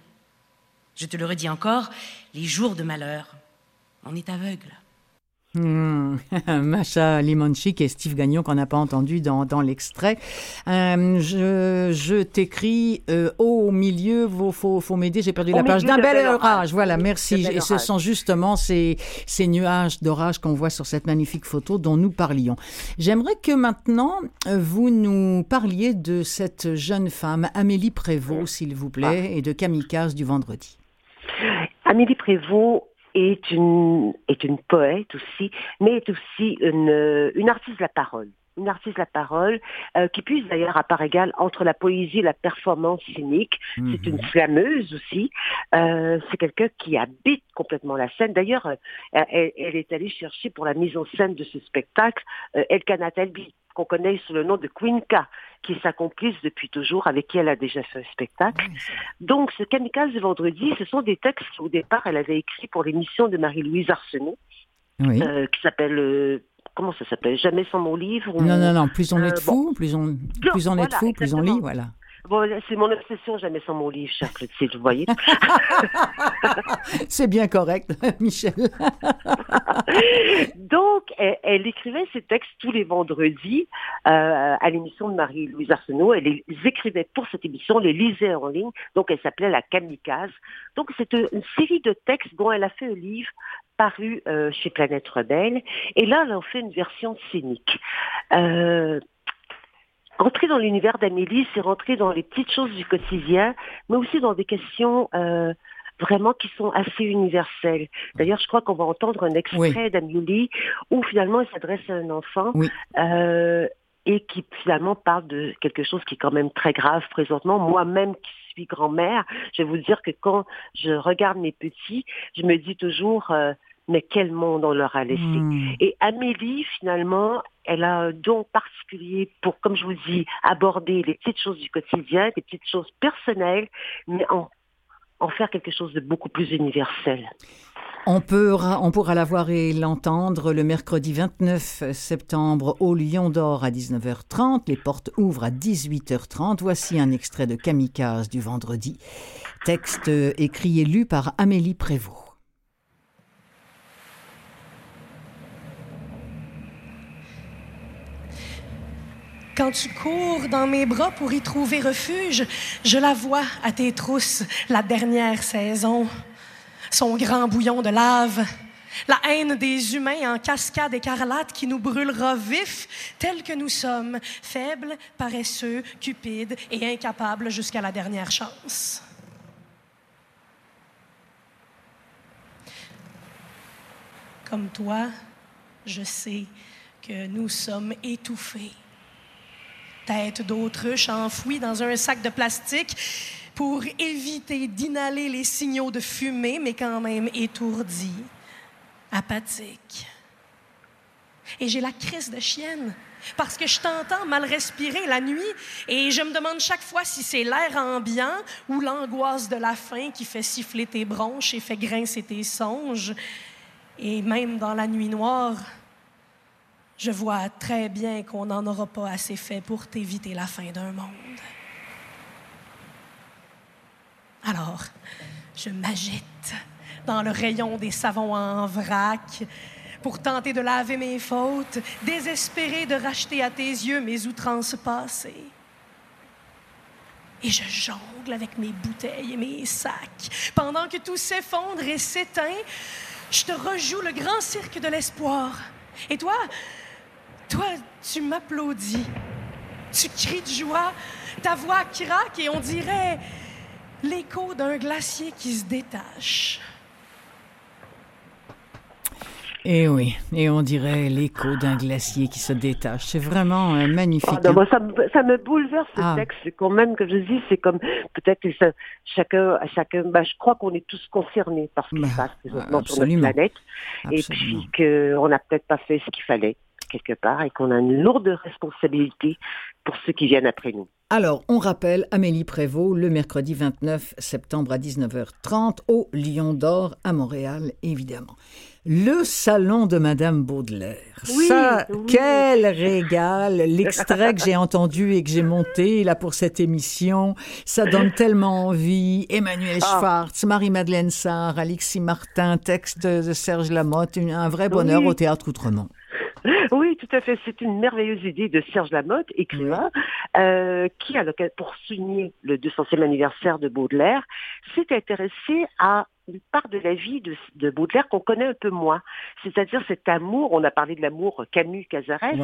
Je te le redis encore, les jours de malheur, on est aveugle. *laughs* Mmh. Macha Limonchik et Steve Gagnon qu'on n'a pas entendu dans, dans l'extrait. Euh, je, je t'écris euh, au milieu, il faut, faut m'aider, j'ai perdu la page d'un bel orage. Voilà, merci. Et ce sont justement ces, ces nuages d'orage qu'on voit sur cette magnifique photo dont nous parlions. J'aimerais que maintenant euh, vous nous parliez de cette jeune femme, Amélie Prévost, s'il vous plaît, ah. et de Kamikaze du vendredi. Amélie Prévost est une, est une poète aussi, mais est aussi une, une artiste de la parole une artiste de la parole, euh, qui puise d'ailleurs à part égale entre la poésie et la performance scénique. C'est une mhm. aussi. Euh, c'est quelqu'un qui habite complètement la scène. D'ailleurs, euh, elle, elle, est allée chercher pour la mise en scène de ce spectacle Elkanah Talbi, qu'on connaît sous le nom de K, qui est sa complice depuis toujours, avec qui elle a déjà fait un spectacle. Donc, ce Kamikaze de vendredi, ce sont des textes qu'au départ, elle avait écrits pour l'émission de Marie-Louise Arsenault, euh, qui s'appelle... Euh, comment ça s'appelle? Jamais sans mon livre Non, non, non, plus on est de fou, plus on, plus on est de fou, plus on lit, voilà. Bon, c'est mon obsession, jamais sans mon livre, cher Clotilde, vous voyez. *laughs* c'est bien correct, *laughs* Michel. *laughs* Donc, elle, écrivait ses textes tous les vendredis euh, à l'émission de Marie-Louise Arsenault. Elle les écrivait pour cette émission, les lisait en ligne. Donc, elle s'appelait La Kamikaze. Donc, c'est une série de textes dont elle a fait un livre paru euh, chez Planète Rebelle. Et là, elle en fait une version scénique. Euh, Rentrer dans l'univers d'Amélie, c'est rentrer dans les petites choses du quotidien, mais aussi dans des questions euh, vraiment qui sont assez universelles. D'ailleurs, je crois qu'on va entendre un extrait d'Amélie où finalement elle s'adresse à un enfant euh, et qui finalement parle de quelque chose qui est quand même très grave présentement. Moi-même qui suis grand-mère, je vais vous dire que quand je regarde mes petits, je me dis toujours... Euh, mais quel monde on leur a laissé. Hmm. Et Amélie, finalement, elle a un don particulier pour, comme je vous dis, aborder les petites choses du quotidien, les petites choses personnelles, mais en, en faire quelque chose de beaucoup plus universel. On, peut, on pourra la voir et l'entendre le mercredi 29 septembre au Lion d'Or à 19h30. Les portes ouvrent à 18h30. Voici un extrait de Kamikaze du vendredi. Texte écrit et lu par Amélie Prévost. Quand tu cours dans mes bras pour y trouver refuge, je la vois à tes trousses, la dernière saison. Son grand bouillon de lave, la haine des humains en cascade écarlate qui nous brûlera vifs, tels que nous sommes, faibles, paresseux, cupides et incapables jusqu'à la dernière chance. Comme toi, je sais que nous sommes étouffés tête d'autruche enfouie dans un sac de plastique pour éviter d'inhaler les signaux de fumée, mais quand même étourdi, apathique. Et j'ai la crise de chienne parce que je t'entends mal respirer la nuit et je me demande chaque fois si c'est l'air ambiant ou l'angoisse de la faim qui fait siffler tes bronches et fait grincer tes songes. Et même dans la nuit noire, je vois très bien qu'on n'en aura pas assez fait pour t'éviter la fin d'un monde. Alors, je m'agite dans le rayon des savons en vrac pour tenter de laver mes fautes, désespéré de racheter à tes yeux mes outrances passées. Et je jongle avec mes bouteilles et mes sacs. Pendant que tout s'effondre et s'éteint, je te rejoue le grand cirque de l'espoir. Et toi, toi, tu m'applaudis. Tu cries de joie. Ta voix craque et on dirait l'écho d'un glacier qui se détache. Et eh oui, et on dirait l'écho d'un glacier qui se détache. C'est vraiment euh, magnifique. Non, ça, me, ça, me, bouleverse ce ah. texte. Quand même, que je dis, c'est comme peut-être que ça, chacun, chacun, bah, je crois qu'on est tous concernés par ce qui se passe présentement sur notre planète. Et puis qu'on n'a peut-être pas fait ce qu'il fallait quelque part et qu'on a une lourde responsabilité pour ceux qui viennent après nous. Alors, on rappelle Amélie Prévost le mercredi 29 septembre à 19h30 au Lion d'Or à Montréal, évidemment. Le salon de Madame Baudelaire. Ça, quel régal! L'extrait que j'ai entendu et que j'ai monté là pour cette émission, ça donne tellement envie. Emmanuel ah. Schwartz, Marie-Madeleine Sarr, Alexis Martin, texte de Serge Lamotte, un vrai bonheur au Théâtre Outremont. Oui, tout à fait. C'est une merveilleuse idée de Serge Lamotte, écrivain, euh, qui, pour souligner le 200e anniversaire de Baudelaire, s'est intéressé à une part de la vie de, Baudelaire qu'on connaît un peu moins. C'est-à-dire cet amour, on a parlé de l'amour Camus-Cazares,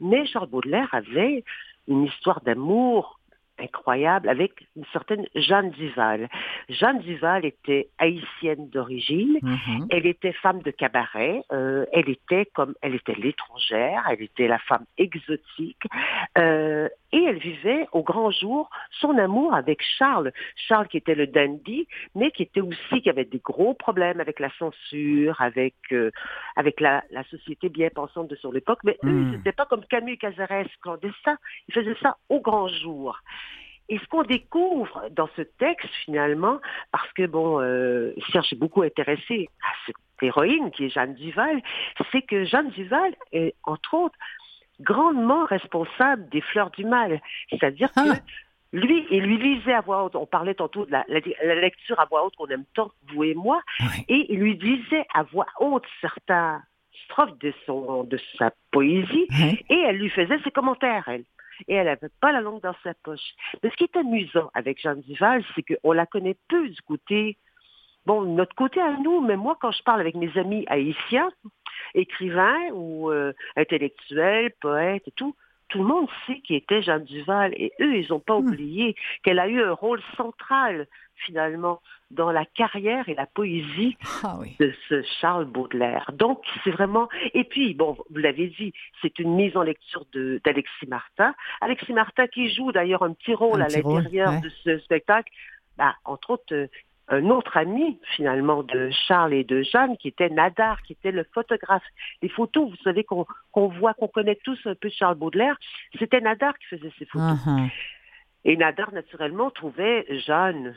mais Charles Baudelaire avait une histoire d'amour incroyable avec une certaine Jeanne Duval. Jeanne Duval était haïtienne d'origine, mm-hmm. elle était femme de cabaret, euh, elle était comme elle était l'étrangère, elle était la femme exotique, euh, et elle vivait au grand jour son amour avec Charles. Charles qui était le dandy, mais qui était aussi, qui avait des gros problèmes avec la censure, avec, euh, avec la, la, société bien pensante de son époque. Mais eux, hmm. c'était pas comme Camus Cazares clandestin. Ils faisaient ça au grand jour. Et ce qu'on découvre dans ce texte, finalement, parce que, bon, euh, Serge est beaucoup intéressé à cette héroïne qui est Jeanne Duval, c'est que Jeanne Duval est, entre autres, grandement responsable des fleurs du mal. C'est-à-dire que ah. lui, il lui lisait à voix haute, on parlait tantôt de la, lecture à voix haute qu'on aime tant, vous et moi, et il lui disait à voix haute certains strophes de, son, de sa poésie, et elle lui faisait ses commentaires, elle. Et elle n'avait pas la langue dans sa poche. Mais ce qui est amusant avec Jeanne Duval, c'est qu'on la connaît peu du côté, bon, notre côté à nous, mais moi, quand je parle avec mes amis haïtiens, écrivain ou euh, intellectuel, poète et tout, tout le monde sait qui était Jeanne Duval et eux, ils n'ont pas hmm. oublié qu'elle a eu un rôle central finalement dans la carrière et la poésie ah de ce Charles Baudelaire. Donc c'est vraiment et puis bon vous l'avez dit c'est une mise en lecture d'Alexis Martin. Alexis Martin qui joue d'ailleurs un petit rôle à l'intérieur de ce spectacle. Bah, entre autres, euh, un autre ami finalement de Charles et de Jeanne, qui était Nadar, qui était le photographe. Les photos, vous savez qu'on voit, qu'on connaît tous un peu Charles Baudelaire, c'était Nadar qui faisait ces photos. Uh-huh. Et Nadar, naturellement, trouvait Jeanne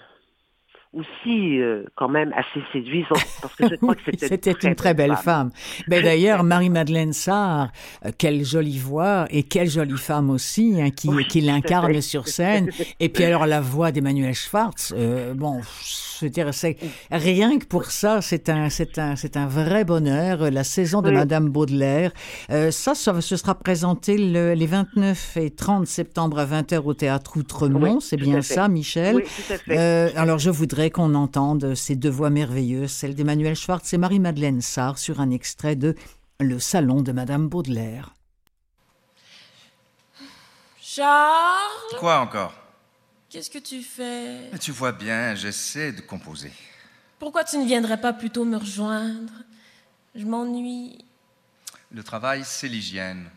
aussi euh, quand même assez séduisante parce que je *laughs* crois que c'était une très belle femme. Mais d'ailleurs Marie-Madeleine Sarr, euh, quelle jolie voix et quelle jolie femme aussi hein, qui, qui l'incarne sur scène. Et puis alors la voix d'Emmanuel Schwartz, euh, bon, je dire, c'est rien que pour ça, c'est un, c'est un, c'est un vrai bonheur. La saison de Madame Baudelaire, ça, ça, ce sera présenté le, les 29 et 30 septembre à 20h au théâtre Outremont. c'est bien ça, Michel. Oui, tout à fait. alors je voudrais qu'on entende ces deux voix merveilleuses, celle d'Emmanuel Schwartz et Marie-Madeleine Sarr, sur un extrait de Le Salon de Madame Baudelaire. Charles? Quoi encore? Qu'est-ce que tu fais? Tu vois bien, j'essaie de composer. Pourquoi tu ne viendrais pas plutôt me rejoindre? Je m'ennuie. Le travail, c'est l'hygiène.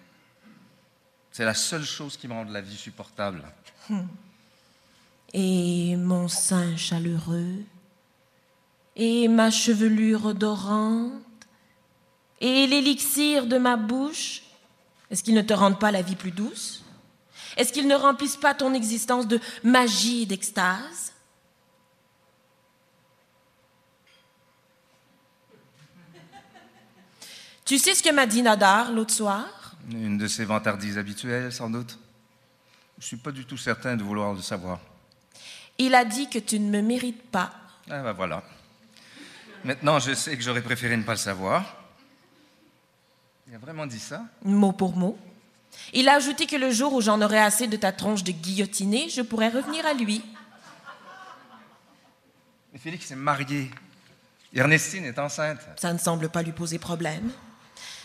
C'est la seule chose qui me rend la vie supportable. Et mon sein chaleureux, et ma chevelure odorante, et l'élixir de ma bouche, est-ce qu'ils ne te rendent pas la vie plus douce? Est-ce qu'ils ne remplissent pas ton existence de magie et d'extase? Tu sais ce que m'a dit Nadar l'autre soir? Une de ses vantardises habituelles, sans doute. Je ne suis pas du tout certain de vouloir le savoir. Il a dit que tu ne me mérites pas. Ah ben voilà. Maintenant, je sais que j'aurais préféré ne pas le savoir. Il a vraiment dit ça? Mot pour mot. Il a ajouté que le jour où j'en aurai assez de ta tronche de guillotiné, je pourrais revenir à lui. Mais Félix est marié. Ernestine est enceinte. Ça ne semble pas lui poser problème.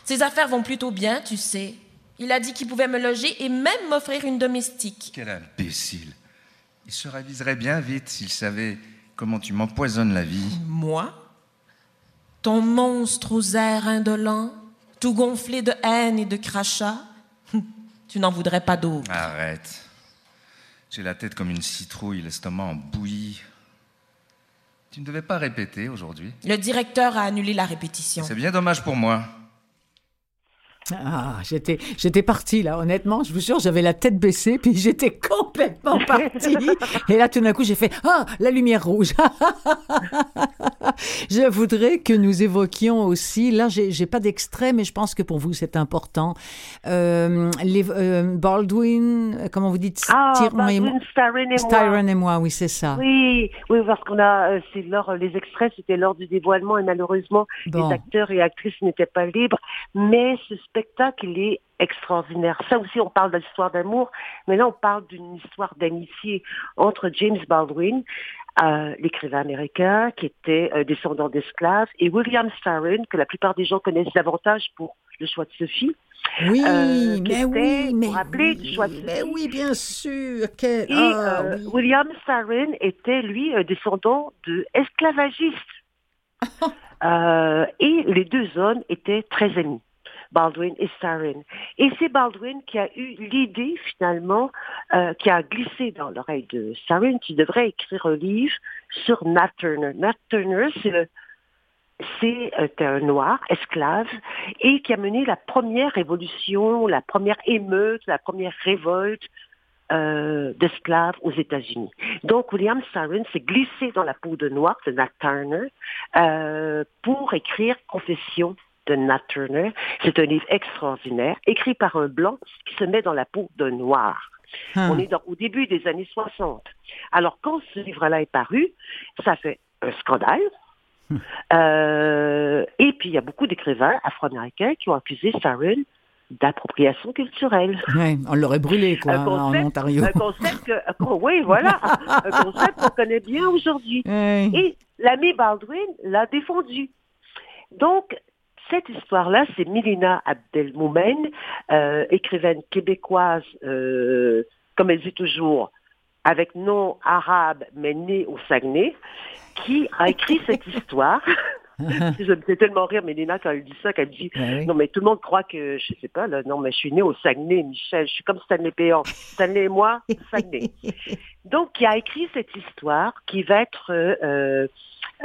Ses affaires vont plutôt bien, tu sais. Il a dit qu'il pouvait me loger et même m'offrir une domestique. Quel imbécile. Il se raviserait bien vite s'il savait comment tu m'empoisonnes la vie. Moi Ton monstre aux airs indolents, tout gonflé de haine et de crachats *laughs* Tu n'en voudrais pas d'autre. Arrête. J'ai la tête comme une citrouille, l'estomac en bouillie. Tu ne devais pas répéter aujourd'hui. Le directeur a annulé la répétition. C'est bien dommage pour moi. Ah, j'étais, j'étais partie là, honnêtement, je vous jure, j'avais la tête baissée, puis *laughs* j'étais complètement partie. Et là, tout d'un coup, j'ai fait Ah, la lumière rouge. *laughs* je voudrais que nous évoquions aussi, là, j'ai, j'ai pas d'extrait, mais je pense que pour vous, c'est important. Euh, les, euh, Baldwin, euh, comment vous dites? Ah, Baldwin, Styron et moi. et moi, oui, c'est ça. Oui, oui, parce qu'on a, c'est lors, les extraits, c'était lors du dévoilement, et malheureusement, les acteurs et actrices n'étaient pas libres, mais ce spectacle, il est extraordinaire. Ça aussi, on parle d'histoire d'amour, mais là, on parle d'une histoire d'amitié entre James Baldwin, euh, l'écrivain américain qui était euh, descendant d'esclaves, et William Styron, que la plupart des gens connaissent davantage pour le choix de Sophie. Oui, euh, mais oui, mais, oui, choix de mais oui, bien sûr. Et ah, William Styron était, lui, descendant d'esclavagistes. *laughs* et les deux hommes étaient très amis. Baldwin et Sarin. Et c'est Baldwin qui a eu l'idée finalement, euh, qui a glissé dans l'oreille de Sarin, qui devrait écrire un livre sur Nat Turner. Nat Turner, c'est euh, un noir, esclave, et qui a mené la première révolution, la première émeute, la première révolte euh, d'esclaves aux États-Unis. Donc, William Sarin s'est glissé dans la peau de noir de Nat Turner pour écrire Confession de Nat Turner. C'est un livre extraordinaire, écrit par un blanc qui se met dans la peau d'un noir. Hmm. On est au début des années 60. Alors, quand ce livre-là est paru, ça fait un scandale. Hmm. Euh, et puis, il y a beaucoup d'écrivains afro-américains qui ont accusé Sarin d'appropriation culturelle. on l'aurait brûlé, quoi, en Ontario. Un concept que, oui, voilà, *laughs* un concept qu'on connaît bien aujourd'hui. Et l'ami Baldwin l'a défendu. Donc, cette histoire-là, c'est Milina Abdelmoumen, euh, écrivaine québécoise, euh, comme elle dit toujours, avec nom arabe mais née au Saguenay, qui a écrit cette *laughs* histoire. *laughs* je me fais tellement rire, Mélina, quand elle dit ça, qu'elle dit, Ben non, mais tout le monde croit que, je sais pas, là, non, mais je suis née au Saguenay, Michel, je suis comme Stanley Péan. Stanley et moi, Saguenay. *laughs* Donc, il a écrit cette histoire qui va être euh,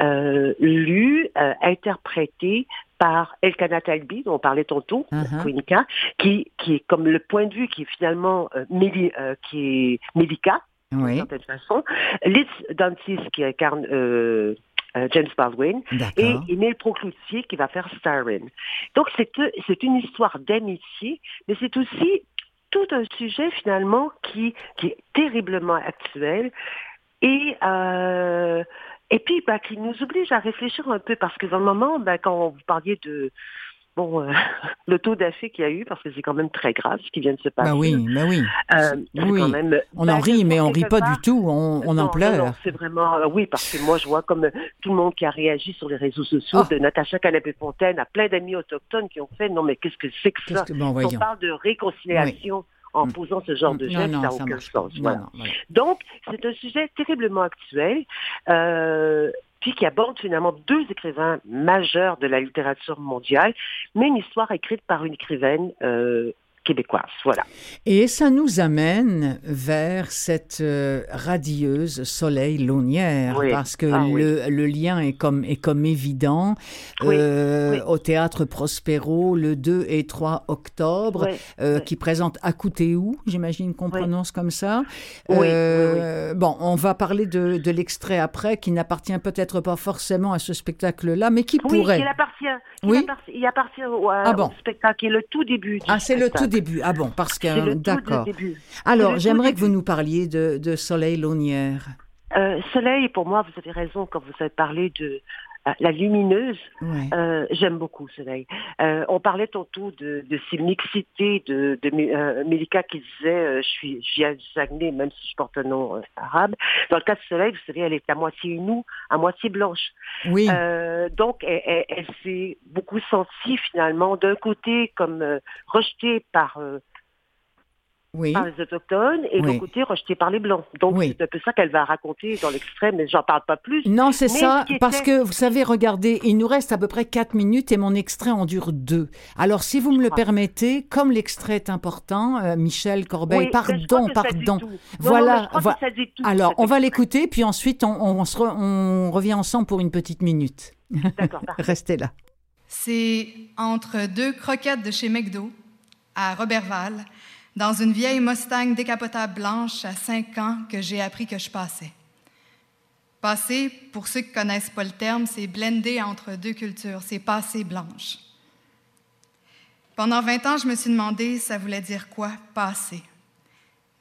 euh, lue, euh, interprétée par Elkanah Talbi, dont on parlait tantôt. Quenica, qui, qui est comme le point de vue qui est finalement euh, euh, qui est médica, d'une Oui, certaine façon. Liz Dantis qui incarne euh, euh, James Baldwin et. Emile Procloutier qui va faire Starrin. Donc c'est c'est une histoire d'amitié, mais c'est aussi tout un sujet finalement qui, qui est terriblement actuel et euh, et puis bah, qui nous oblige à réfléchir un peu parce que dans le moment, bah, quand vous parliez de bon euh, *laughs* le taux d'affaires qu'il y a eu parce que c'est quand même très grave ce qui vient de se passer. Bah oui, bah oui. Euh, Oui. quand même- On bah, en rit, mais on rit pas part, du tout. On, on non, en pleure. c'est vraiment euh, oui parce que moi je vois comme tout le monde qui a réagi sur les réseaux sociaux Ah. de Natacha Canapé-Fontaine à plein d'amis autochtones qui ont fait non mais qu'est-ce que c'est que ça? que- bon, On parle de réconciliation en Mm. posant ce genre de Non, geste, non, ça n'a aucun marche sens. Non, voilà. non, voilà. Donc, c'est un sujet terriblement actuel, euh, puis qui aborde finalement deux écrivains majeurs de la littérature mondiale, mais une histoire écrite par une écrivaine euh, québécoise. Voilà. Et ça nous amène vers cette euh, radieuse soleil launière, Oui. parce que Ah oui. le, lien est comme, est comme évident. Oui, Euh, oui. Au théâtre Prospero, le 2 et 3 octobre, Oui, euh, oui. qui présente Akoutéou, j'imagine qu'on Oui. prononce comme ça. Oui, Euh, Bon, on va parler de, de l'extrait après, qui n'appartient peut-être pas forcément à ce spectacle-là, mais qui Oui, pourrait. il appartient. Il Oui. appartient, il appartient au, Ah bon. au spectacle, qui est le tout début. du Ah, c'est le tout. Début. Ah bon, parce que d'accord. Alors, j'aimerais que vous nous parliez de, de Soleil Launière. Euh, Soleil, pour moi, vous avez raison quand vous avez parlé de la lumineuse. Euh, J'aime beaucoup Soleil. Euh, on parlait tantôt de, de ces mixités de, de euh, Mélika qui disait je suis je viens du Saguenay même si je porte un nom arabe. Dans le cas de Soleil, vous savez, elle est à moitié nous, à moitié blanche. Oui. Donc elle, elle- elle s'est beaucoup sentie finalement d'un côté comme rejetée par oui. par les autochtones et Oui. l'autre côté rejetée par les blancs. Donc Oui. c'est un peu ça qu'elle va raconter dans l'extrait, mais j'en parle pas plus. Non, c'est ça, ce parce était- que vous savez, regardez, il nous reste à peu près quatre minutes et mon extrait en dure deux. Alors, si vous me le Ah. permettez, comme l'extrait est important, euh, Michel Corbeil, pardon, pardon. non, Voilà, tout, Alors, on va l'écouter, puis ensuite, on, on se re- on revient ensemble pour une petite minute. D'accord. *laughs* Restez là. C'est entre deux croquettes de chez McDo, à Robertval, dans une vieille Mustang décapotable blanche à 5 ans que j'ai appris que je passais. Passer, pour ceux qui connaissent pas le terme, c'est blender entre deux cultures, c'est passer blanche. Pendant 20 ans, je me suis demandé ça voulait dire quoi, passer.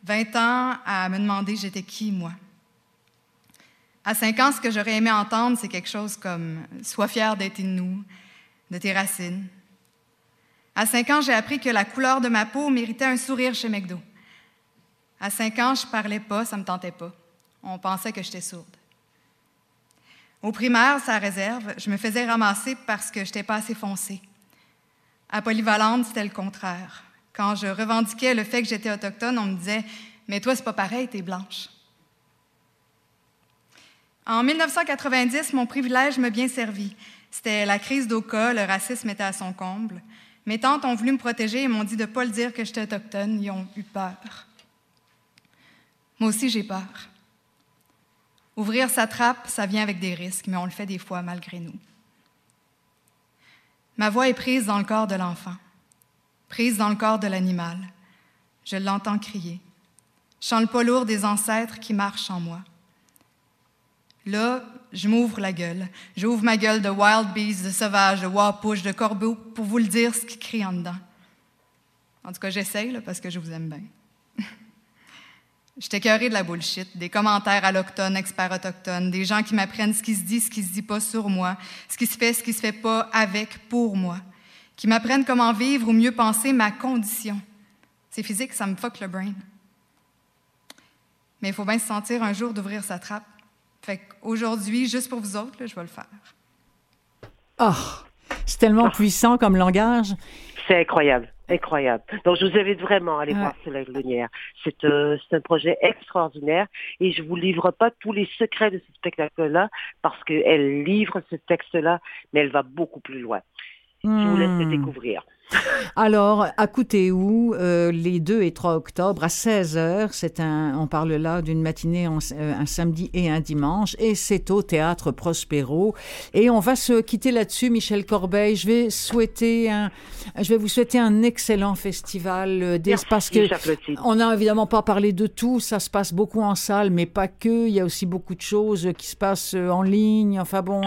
20 ans à me demander j'étais qui, moi? À 5 ans, ce que j'aurais aimé entendre, c'est quelque chose comme Sois fier d'être nous, de tes racines. À 5 ans, j'ai appris que la couleur de ma peau méritait un sourire chez McDo. À 5 ans, je parlais pas, ça me tentait pas. On pensait que j'étais sourde. Au primaire, sa réserve, je me faisais ramasser parce que j'étais pas assez foncée. À Polyvalente, c'était le contraire. Quand je revendiquais le fait que j'étais autochtone, on me disait Mais toi, c'est pas pareil, t'es blanche. En 1990, mon privilège m'a bien servi. C'était la crise d'Oka, le racisme était à son comble. Mes tantes ont voulu me protéger et m'ont dit de ne pas le dire que j'étais autochtone. Ils ont eu peur. Moi aussi, j'ai peur. Ouvrir sa trappe, ça vient avec des risques, mais on le fait des fois malgré nous. Ma voix est prise dans le corps de l'enfant, prise dans le corps de l'animal. Je l'entends crier. Chant le pas lourd des ancêtres qui marchent en moi. Là, je m'ouvre la gueule. J'ouvre ma gueule de wild beast, de sauvage, de wapush, de corbeau pour vous le dire ce qui crie en dedans. En tout cas, j'essaye parce que je vous aime bien. *laughs* Je suis écœurée de la bullshit, des commentaires allochtones, experts autochtones, des gens qui m'apprennent ce qui se dit, ce qui se dit pas sur moi, ce qui se fait, ce qui se fait pas avec, pour moi, qui m'apprennent comment vivre ou mieux penser ma condition. C'est physique, ça me fuck le brain. Mais il faut bien se sentir un jour d'ouvrir sa trappe. Fait qu'aujourd'hui, juste pour vous autres, là, je vais le faire. Oh, c'est tellement puissant comme langage. C'est incroyable. Incroyable. Donc, je vous invite vraiment à aller voir Soleil Lumière. C'est euh, c'est un projet extraordinaire et je vous livre pas tous les secrets de ce spectacle-là parce qu'elle livre ce texte-là, mais elle va beaucoup plus loin. Je vous laisse le Hmm. découvrir. *laughs* Alors, à Coutéou, euh, les 2 et 3 octobre, à 16h, c'est un, on parle là d'une matinée en- euh, un samedi et un dimanche, et c'est au Théâtre Prospero. Et on va se quitter là-dessus, Michel Corbeil. Je vais souhaiter un, je vais vous souhaiter un excellent festival euh, des, Merci, parce que Jacques Clotilde. on n'a évidemment pas parlé de tout, ça se passe beaucoup en salle, mais pas que. Il y a aussi beaucoup de choses qui se passent euh, en ligne, enfin bon,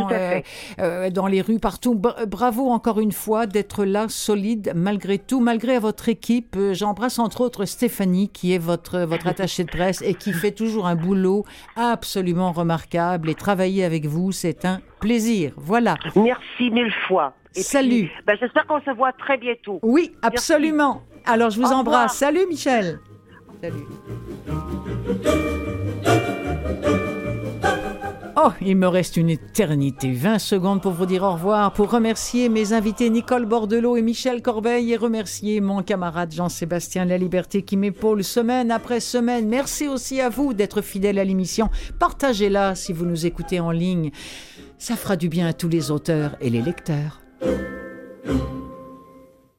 euh, dans les rues, partout. Bra- bravo encore une fois d'être là, solide, malgré tout, malgré votre équipe. Euh, J'embrasse entre autres Stéphanie, qui est votre, votre attachée de presse et qui fait toujours un boulot absolument remarquable. Et travailler avec vous, c'est un plaisir. Voilà. Merci mille fois. Et Salut. ben, J'espère qu'on se voit très bientôt. Oui, absolument. Alors, je vous Au embrasse. revoir. Salut, Michel. Salut. Oh, il me reste une éternité, 20 secondes pour vous dire au revoir, pour remercier mes invités Nicole Bordelot et Michel Corbeil et remercier mon camarade Jean-Sébastien La Liberté qui m'épaule semaine après semaine. Merci aussi à vous d'être fidèle à l'émission. Partagez-la si vous nous écoutez en ligne. Ça fera du bien à tous les auteurs et les lecteurs.